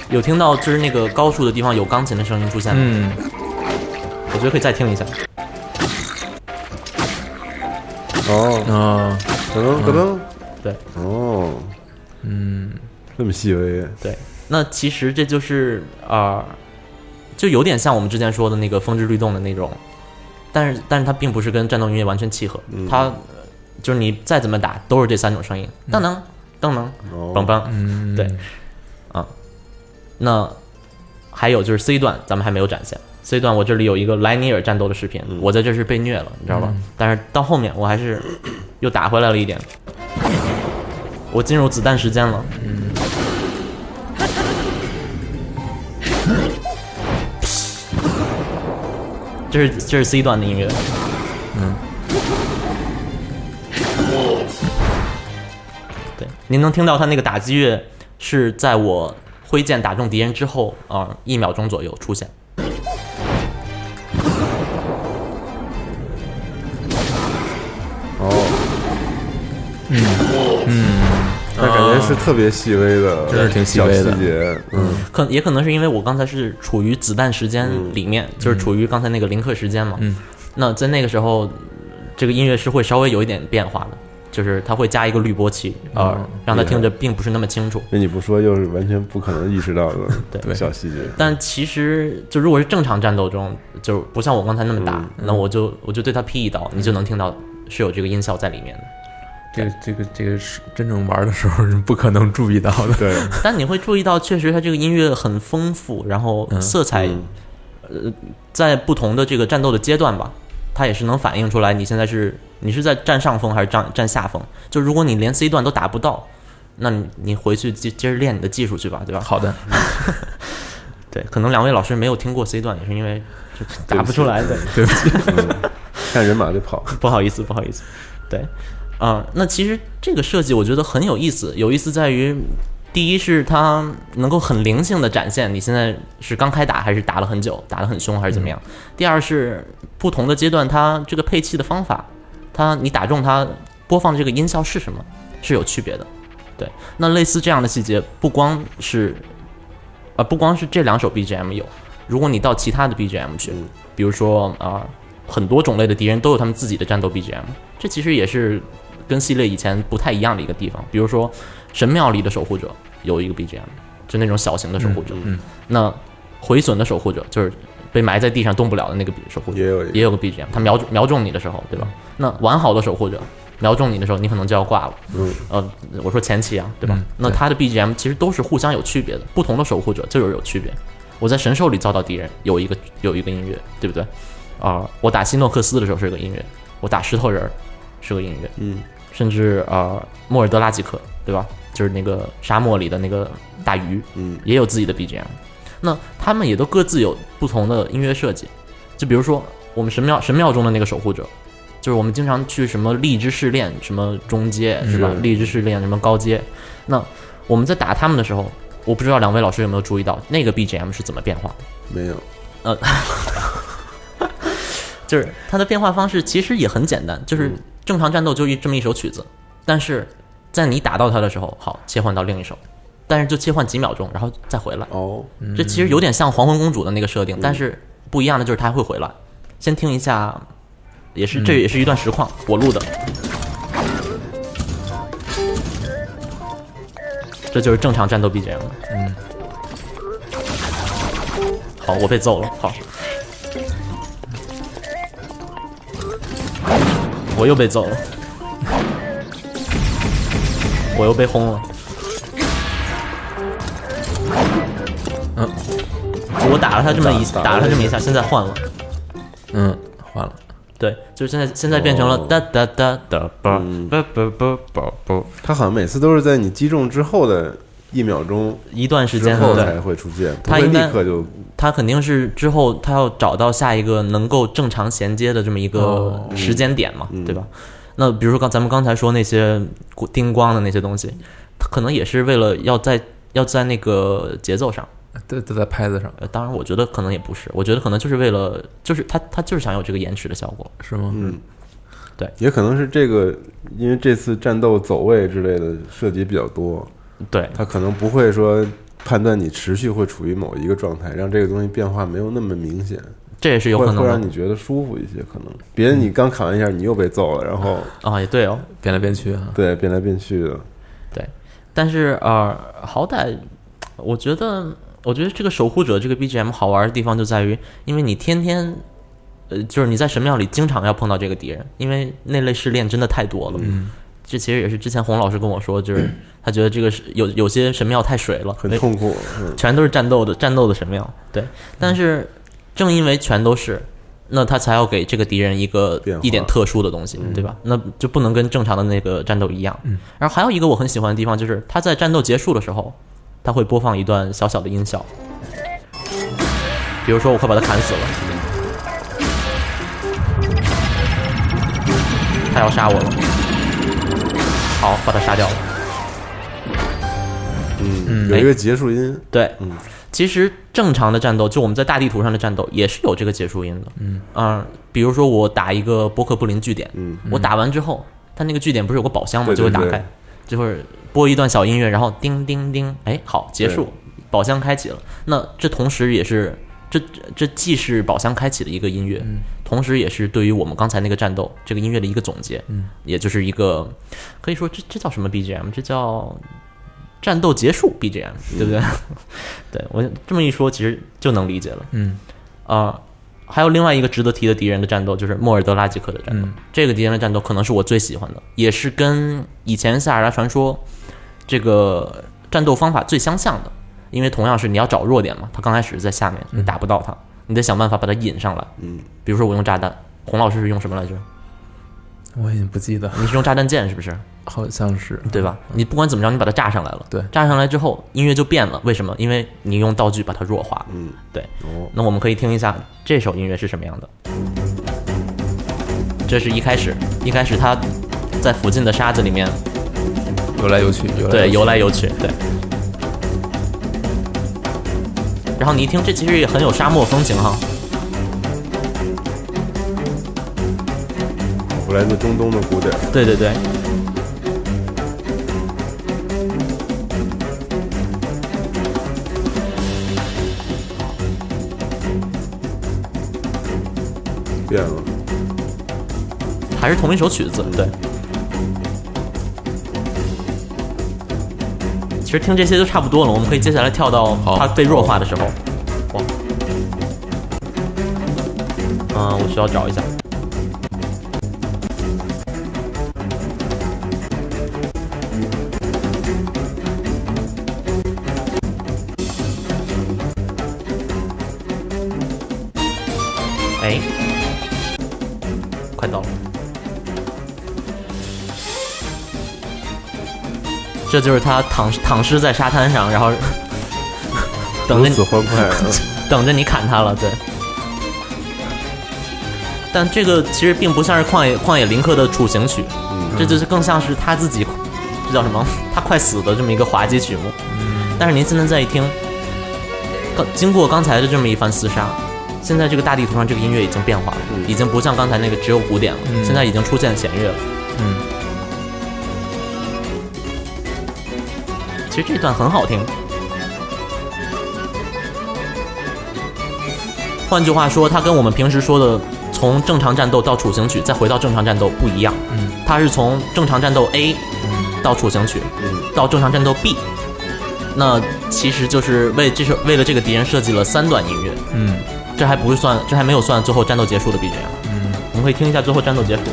有听到就是那个高处的地方有钢琴的声音出现吗？嗯。我觉得可以再听一下。哦，啊咯噔咯噔，对。哦，嗯。这么细微，对，那其实这就是啊、呃就有点像我们之前说的那个《风之律动》的那种，但是但是它并不是跟战斗音乐完全契合，嗯。它呃就是你再怎么打都是这三种声音，噔噔噔噔哦，梆梆。嗯，对那还有就是 C 段，咱们还没有展现。C 段我这里有一个莱尼尔战斗的视频，嗯我在这是被虐了，你知道吧？但是到后面我还是又打回来了一点，我进入子弹时间了。这是这是 C 段的音乐，嗯，对，您能听到他那个打击乐是在我挥剑打中敌人之后啊、一秒钟左右出现。哦，嗯嗯。那感觉是特别细微的，真是挺细微的。细节，嗯。可也可能是因为我刚才是处于子弹时间里面，就是处于刚才那个临刻时间嘛。嗯，那在那个时候，这个音乐是会稍微有一点变化的，就是它会加一个滤波器，呃哦，让它听着并不是那么清楚。那你不说，又是完全不可能意识到的 对。小细节。但其实，就如果是正常战斗中，就不像我刚才那么打，嗯那我就我就对它劈一刀，你就能听到是有这个音效在里面的。这个这个这个是真正玩的时候是不可能注意到的。对，但你会注意到，确实它这个音乐很丰富，然后嗯。色彩呃在不同的这个战斗的阶段吧，它也是能反映出来你现在是你是在占上风还是占占下风。就如果你连 C 段都打不到，那你你回去接接着练你的技术去吧，对吧？好的，对，可能两位老师没有听过 C 段，也是因为就打不出来的。对不起，看人马就跑。不好意思，不好意思，对，啊、那其实这个设计我觉得很有意思，有意思在于，第一是它能够很灵性的展现你现在是刚开打还是打了很久，打得很凶还是怎么样。第二是不同的阶段它这个配器的方法，它你打中它播放的这个音效是什么是有区别的。对，那类似这样的细节，不光是，啊，不光是这两首 BGM 有，如果你到其他的 BGM 去，比如说啊、很多种类的敌人都有他们自己的战斗 BGM，这其实也是跟系列以前不太一样的一个地方。比如说神庙里的守护者有一个 BGM，就那种小型的守护者，嗯那毁损的守护者就是被埋在地上动不了的那个守护者，也有也有个 BGM，他瞄准瞄中你的时候，对吧？那完好的守护者瞄中你的时候，你可能就要挂了。嗯，呃，我说前期啊，对吧？嗯那他的 BGM 其实都是互相有区别的，不同的守护者就是有区别。我在神兽里遭到敌人有一个有一个音乐，对不对？啊、我打希诺克斯的时候是个音乐，我打石头人儿是个音乐，嗯，甚至啊、莫尔德拉吉克，对吧？就是那个沙漠里的那个大鱼，嗯，也有自己的 BGM。那他们也都各自有不同的音乐设计，就比如说我们神庙神庙中的那个守护者，就是我们经常去什么荔枝试炼，什么中阶是吧？荔枝试炼什么高阶，那我们在打他们的时候，我不知道两位老师有没有注意到那个 BGM 是怎么变化的？没有，呃 就是它的变化方式其实也很简单，就是正常战斗就一这么一首曲子，但是在你打到他的时候，好切换到另一首，但是就切换几秒钟，然后再回来。哦，这其实有点像黄昏公主的那个设定，但是不一样的就是它会回来。先听一下，也是这也是一段实况，我录的。这就是正常战斗 BGM。嗯，好，我被揍了。好，我又被揍了，我又被轰了。嗯，我打了他这么一打打了他这么一下，现在换了。嗯，换了，对，就是现在现在变成了哦。哒哒哒哒吧嗯吧吧吧吧吧，他好像每次都是在你击中之后的一秒钟一段时间后才会出现，他应该立刻就他肯定是之后他要找到下一个能够正常衔接的这么一个哦。时间点嘛，嗯。对吧？那比如说刚咱们刚才说那些叮咣的那些东西，它可能也是为了要在要在那个节奏上。对都在拍子上呃，当然，我觉得可能也不是，我觉得可能就是为了，就是他他就是想有这个延迟的效果。是吗？嗯，对，也可能是这个，因为这次战斗走位之类的设计比较多，对，他可能不会说判断你持续会处于某一个状态，让这个东西变化没有那么明显，这也是有会会可能的让你觉得舒服一些。可能别人你刚砍完一下，你又被揍了，然后啊，也对哦。变来变去啊，对变来变去的，对但是呃，好歹我觉得，我觉得这个守护者这个 BGM 好玩的地方就在于，因为你天天，呃，就是你在神庙里经常要碰到这个敌人，因为那类试炼真的太多了。嗯，这其实也是之前洪老师跟我说，就是 他觉得这个是有有些神庙太水了，很痛苦。嗯，全都是战斗的战斗的神庙。对，但是正因为全都是，那他才要给这个敌人一个一点特殊的东西，对吧？那就不能跟正常的那个战斗一样。然后还有一个我很喜欢的地方，就是他在战斗结束的时候，他会播放一段小小的音效，比如说我快把他砍死了，他要杀我了，好，把他杀掉了。嗯，有一个结束音，对，嗯其实正常的战斗，就我们在大地图上的战斗，也是有这个结束音的。嗯啊比如说我打一个波克布林据点，嗯，我打完之后，它那个据点不是有个宝箱吗？就会打开，就会播一段小音乐，然后叮叮叮，哎，好，结束，宝箱开启了。那这同时也是这这既是宝箱开启的一个音乐，同时也是对于我们刚才那个战斗这个音乐的一个总结，嗯，也就是一个可以说这这叫什么 BGM？这叫战斗结束 BGM，对不对？对我这么一说，其实就能理解了。嗯啊、还有另外一个值得提的敌人的战斗，就是莫尔德拉吉克的战斗。嗯这个敌人的战斗可能是我最喜欢的，也是跟以前塞尔达传说这个战斗方法最相像的。因为同样是你要找弱点嘛，他刚开始在下面，你打不到他，你得想办法把他引上来。嗯，比如说我用炸弹，洪老师是用什么来着？我已经不记得，你是用炸弹剑是不是？好像是对吧？你不管怎么着，你把它炸上来了。对炸上来之后，音乐就变了。为什么？因为你用道具把它弱化。嗯，对。哦，那我们可以听一下这首音乐是什么样的。这是一开始，一开始它在附近的沙子里面，游来游去，游来对，游游来游去，对。然后你一听，这其实也很有沙漠风情哈。我来自中东的古典，对对对，变了，还是同一首曲子，对。其实听这些就差不多了，我们可以接下来跳到它被弱化的时候。哇，嗯，我需要找一下。这就是他躺躺尸在沙滩上，然后 等如着你此欢快，嗯等着你砍他了，对。但这个其实并不像是旷野旷野林克的处刑曲，嗯这就是更像是他自己，这叫什么？他快死的这么一个滑稽曲目。但是您现在再一听，刚经过刚才的这么一番厮杀，现在这个大地图上这个音乐已经变化了，嗯已经不像刚才那个只有鼓点了，嗯现在已经出现弦乐了。嗯，其实这段很好听。换句话说，它跟我们平时说的从正常战斗到处刑曲再回到正常战斗不一样。嗯，它是从正常战斗 A 到处刑曲，嗯到正常战斗 B。那其实就是为这是为了这个敌人设计了三段音乐，嗯这还不是算，这还没有算最后战斗结束的 BGM。嗯，我们可以听一下最后战斗结束。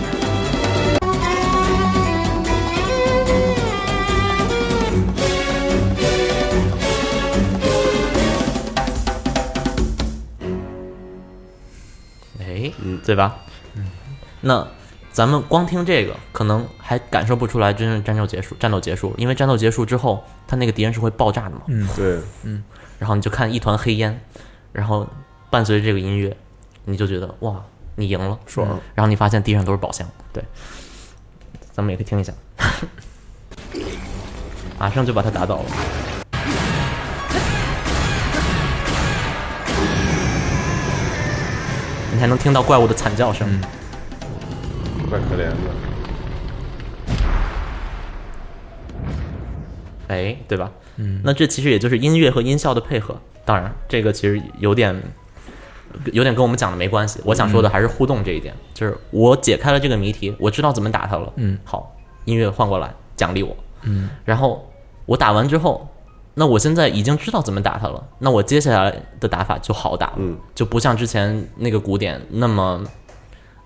对吧？嗯那咱们光听这个，可能还感受不出来真正战斗结束，战斗结束，因为战斗结束之后，他那个敌人是会爆炸的嘛。嗯对，嗯然后你就看一团黑烟，然后伴随着这个音乐，你就觉得哇，你赢了，爽。然后你发现地上都是宝箱，对，咱们也可以听一下，马上就把他打倒了。你才能听到怪物的惨叫声，怪可怜的，哎，对吧？嗯，那这其实也就是音乐和音效的配合。当然，这个其实有点有点跟我们讲的没关系。我想说的还是互动这一点，就是我解开了这个谜题，我知道怎么打它了。嗯，好，音乐换过来奖励我。嗯，然后我打完之后，那我现在已经知道怎么打他了，那我接下来的打法就好打了，嗯就不像之前那个古典那么，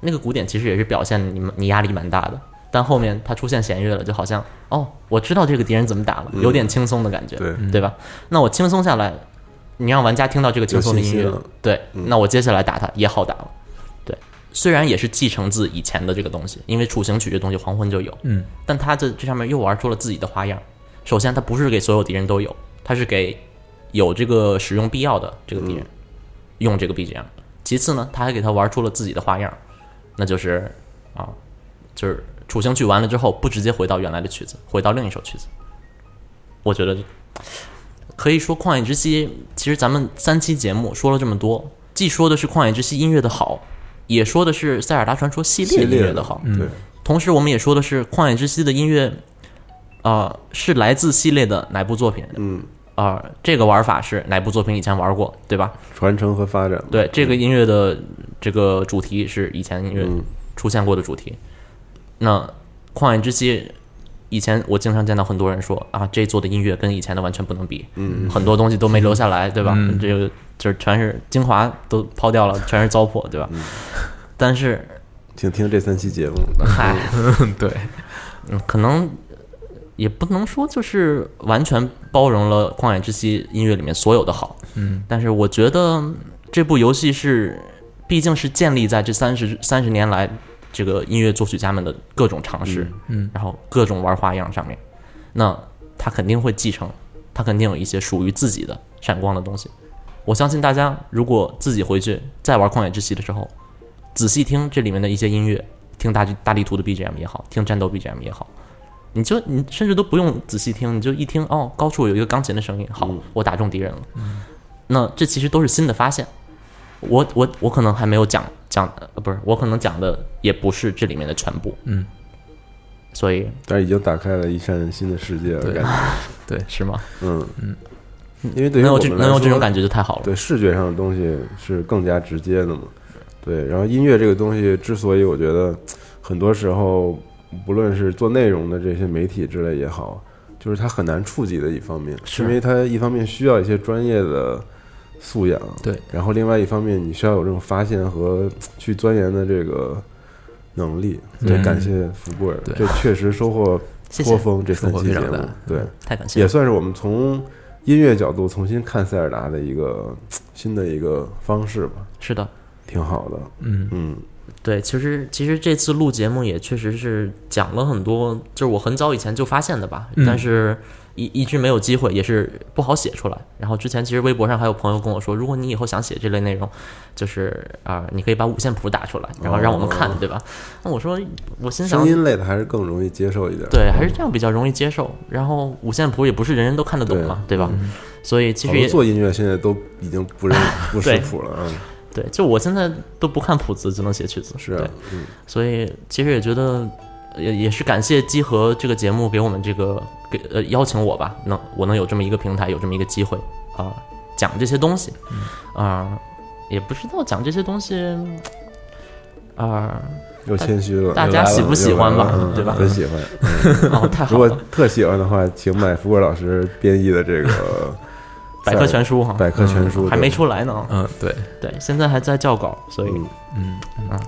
那个古典其实也是表现你你压力蛮大的，但后面它出现弦乐了，就好像哦，我知道这个敌人怎么打了，有点轻松的感觉，对对吧？那我轻松下来，你让玩家听到这个轻松的音乐对，那我接下来打它也好打了，对。虽然也是继承自以前的这个东西，因为楚行曲这东西黄昏就有，嗯，但他这这上面又玩出了自己的花样。首先，它不是给所有敌人都有，它是给有这个使用必要的这个敌人、用这个 BGM。其次呢，他还给他玩出了自己的花样，那就是啊，就是楚行曲完了之后，不直接回到原来的曲子，回到另一首曲子。我觉得可以说《旷野之息》，其实咱们三期节目说了这么多，既说的是《旷野之息》音乐的好，也说的是《塞尔达传说》系列音乐的好。对，同时，我们也说的是《旷野之息》的音乐，啊、是来自系列的哪部作品？嗯，啊、这个玩法是哪部作品以前玩过，对吧？传承和发展，对，这个音乐的这个主题是以前音乐嗯出现过的主题。那《旷野之息》以前我经常见到很多人说啊，这做的音乐跟以前的完全不能比，嗯，很多东西都没留下来，对吧？嗯这个就是全是精华都抛掉了，全是糟粕，对吧？但是，请听这三期节目，嗨，对，嗯，可能也不能说就是完全包容了《旷野之息》音乐里面所有的好，嗯，但是我觉得这部游戏是，毕竟是建立在这三十三十年来这个音乐作曲家们的各种尝试，嗯嗯然后各种玩花样上面，那他肯定会继承，他肯定有一些属于自己的闪光的东西。我相信大家如果自己回去再玩《旷野之息》的时候，仔细听这里面的一些音乐，听大大地图的 BGM 也好，听战斗 BGM 也好，你就你甚至都不用仔细听，你就一听哦，高处有一个钢琴的声音，好，我打中敌人了。那这其实都是新的发现。我我我可能还没有讲讲，呃，不是，我可能讲的也不是这里面的全部。嗯，所以但是已经打开了一扇新的世界了，对感觉，对，是吗？嗯嗯，因为对于能有这我们能有这种感觉就太好了。对视觉上的东西是更加直接的嘛。对，然后音乐这个东西，之所以我觉得很多时候，不论是做内容的这些媒体之类也好，就是它很难触及的一方面，是因为它一方面需要一些专业的素养，对，然后另外一方面你需要有这种发现和去钻研的这个能力。对对，感谢福布尔，对这确实收获 颇丰。这三期节目对。太感谢。也算是我们从音乐角度重新看塞尔达的一个 新的一个方式吧，是的，挺好的。嗯嗯，对，其实其实这次录节目也确实是讲了很多，就是我很早以前就发现的吧，嗯但是一一直没有机会，也是不好写出来。然后之前其实微博上还有朋友跟我说，如果你以后想写这类内容，就是啊、你可以把五线谱打出来，然后让我们看，哦对吧？那我说，我心想声，音类的还是更容易接受一点。对，还是这样比较容易接受。然后五线谱也不是人人都看得懂嘛，对吧？所以其实做音乐现在都已经不认 不识谱了啊。对，就我现在都不看谱子就能写曲子，是啊，嗯，所以其实也觉得，也也是感谢集合这个节目给我们这个给呃邀请我吧，能我能有这么一个平台，有这么一个机会啊、讲这些东西，啊、也不知道讲这些东西，啊、又谦虚了。大家喜不喜欢吧对吧很喜欢。哦，太如果，特喜欢的话，请买福贵老师编译的这个百科全书哈，百科全书，还没出来呢，嗯，对，对，现在还在校稿，所以嗯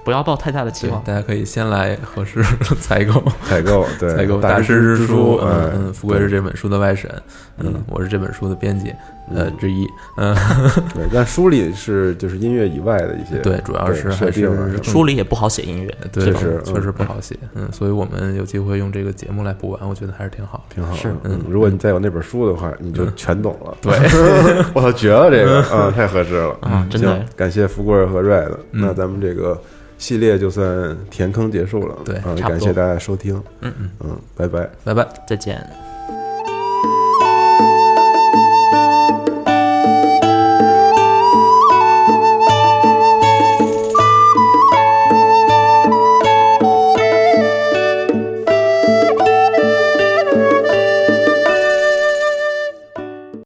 不要抱太大的期，望。大家可以先来合适 采购。采购 对采购大师之书，嗯富贵是这本书的外审，嗯嗯，我是这本书的编辑，呃嗯之一，嗯，对，但书里是就是音乐以外的一些，对主要是还是书里也不好写音乐，对，确实确实嗯不好写，嗯，所以我们有机会用这个节目来补完，我觉得还是挺好。挺好的。是嗯，如果你再有那本书的话，你就全懂了。对，我操，绝了，这个啊，太合适了。啊，真的，感谢富贵儿和 Red，嗯那咱们这个系列就算填坑结束了。对啊，差不多感谢大家收听。嗯嗯，嗯，拜拜。拜拜。再见。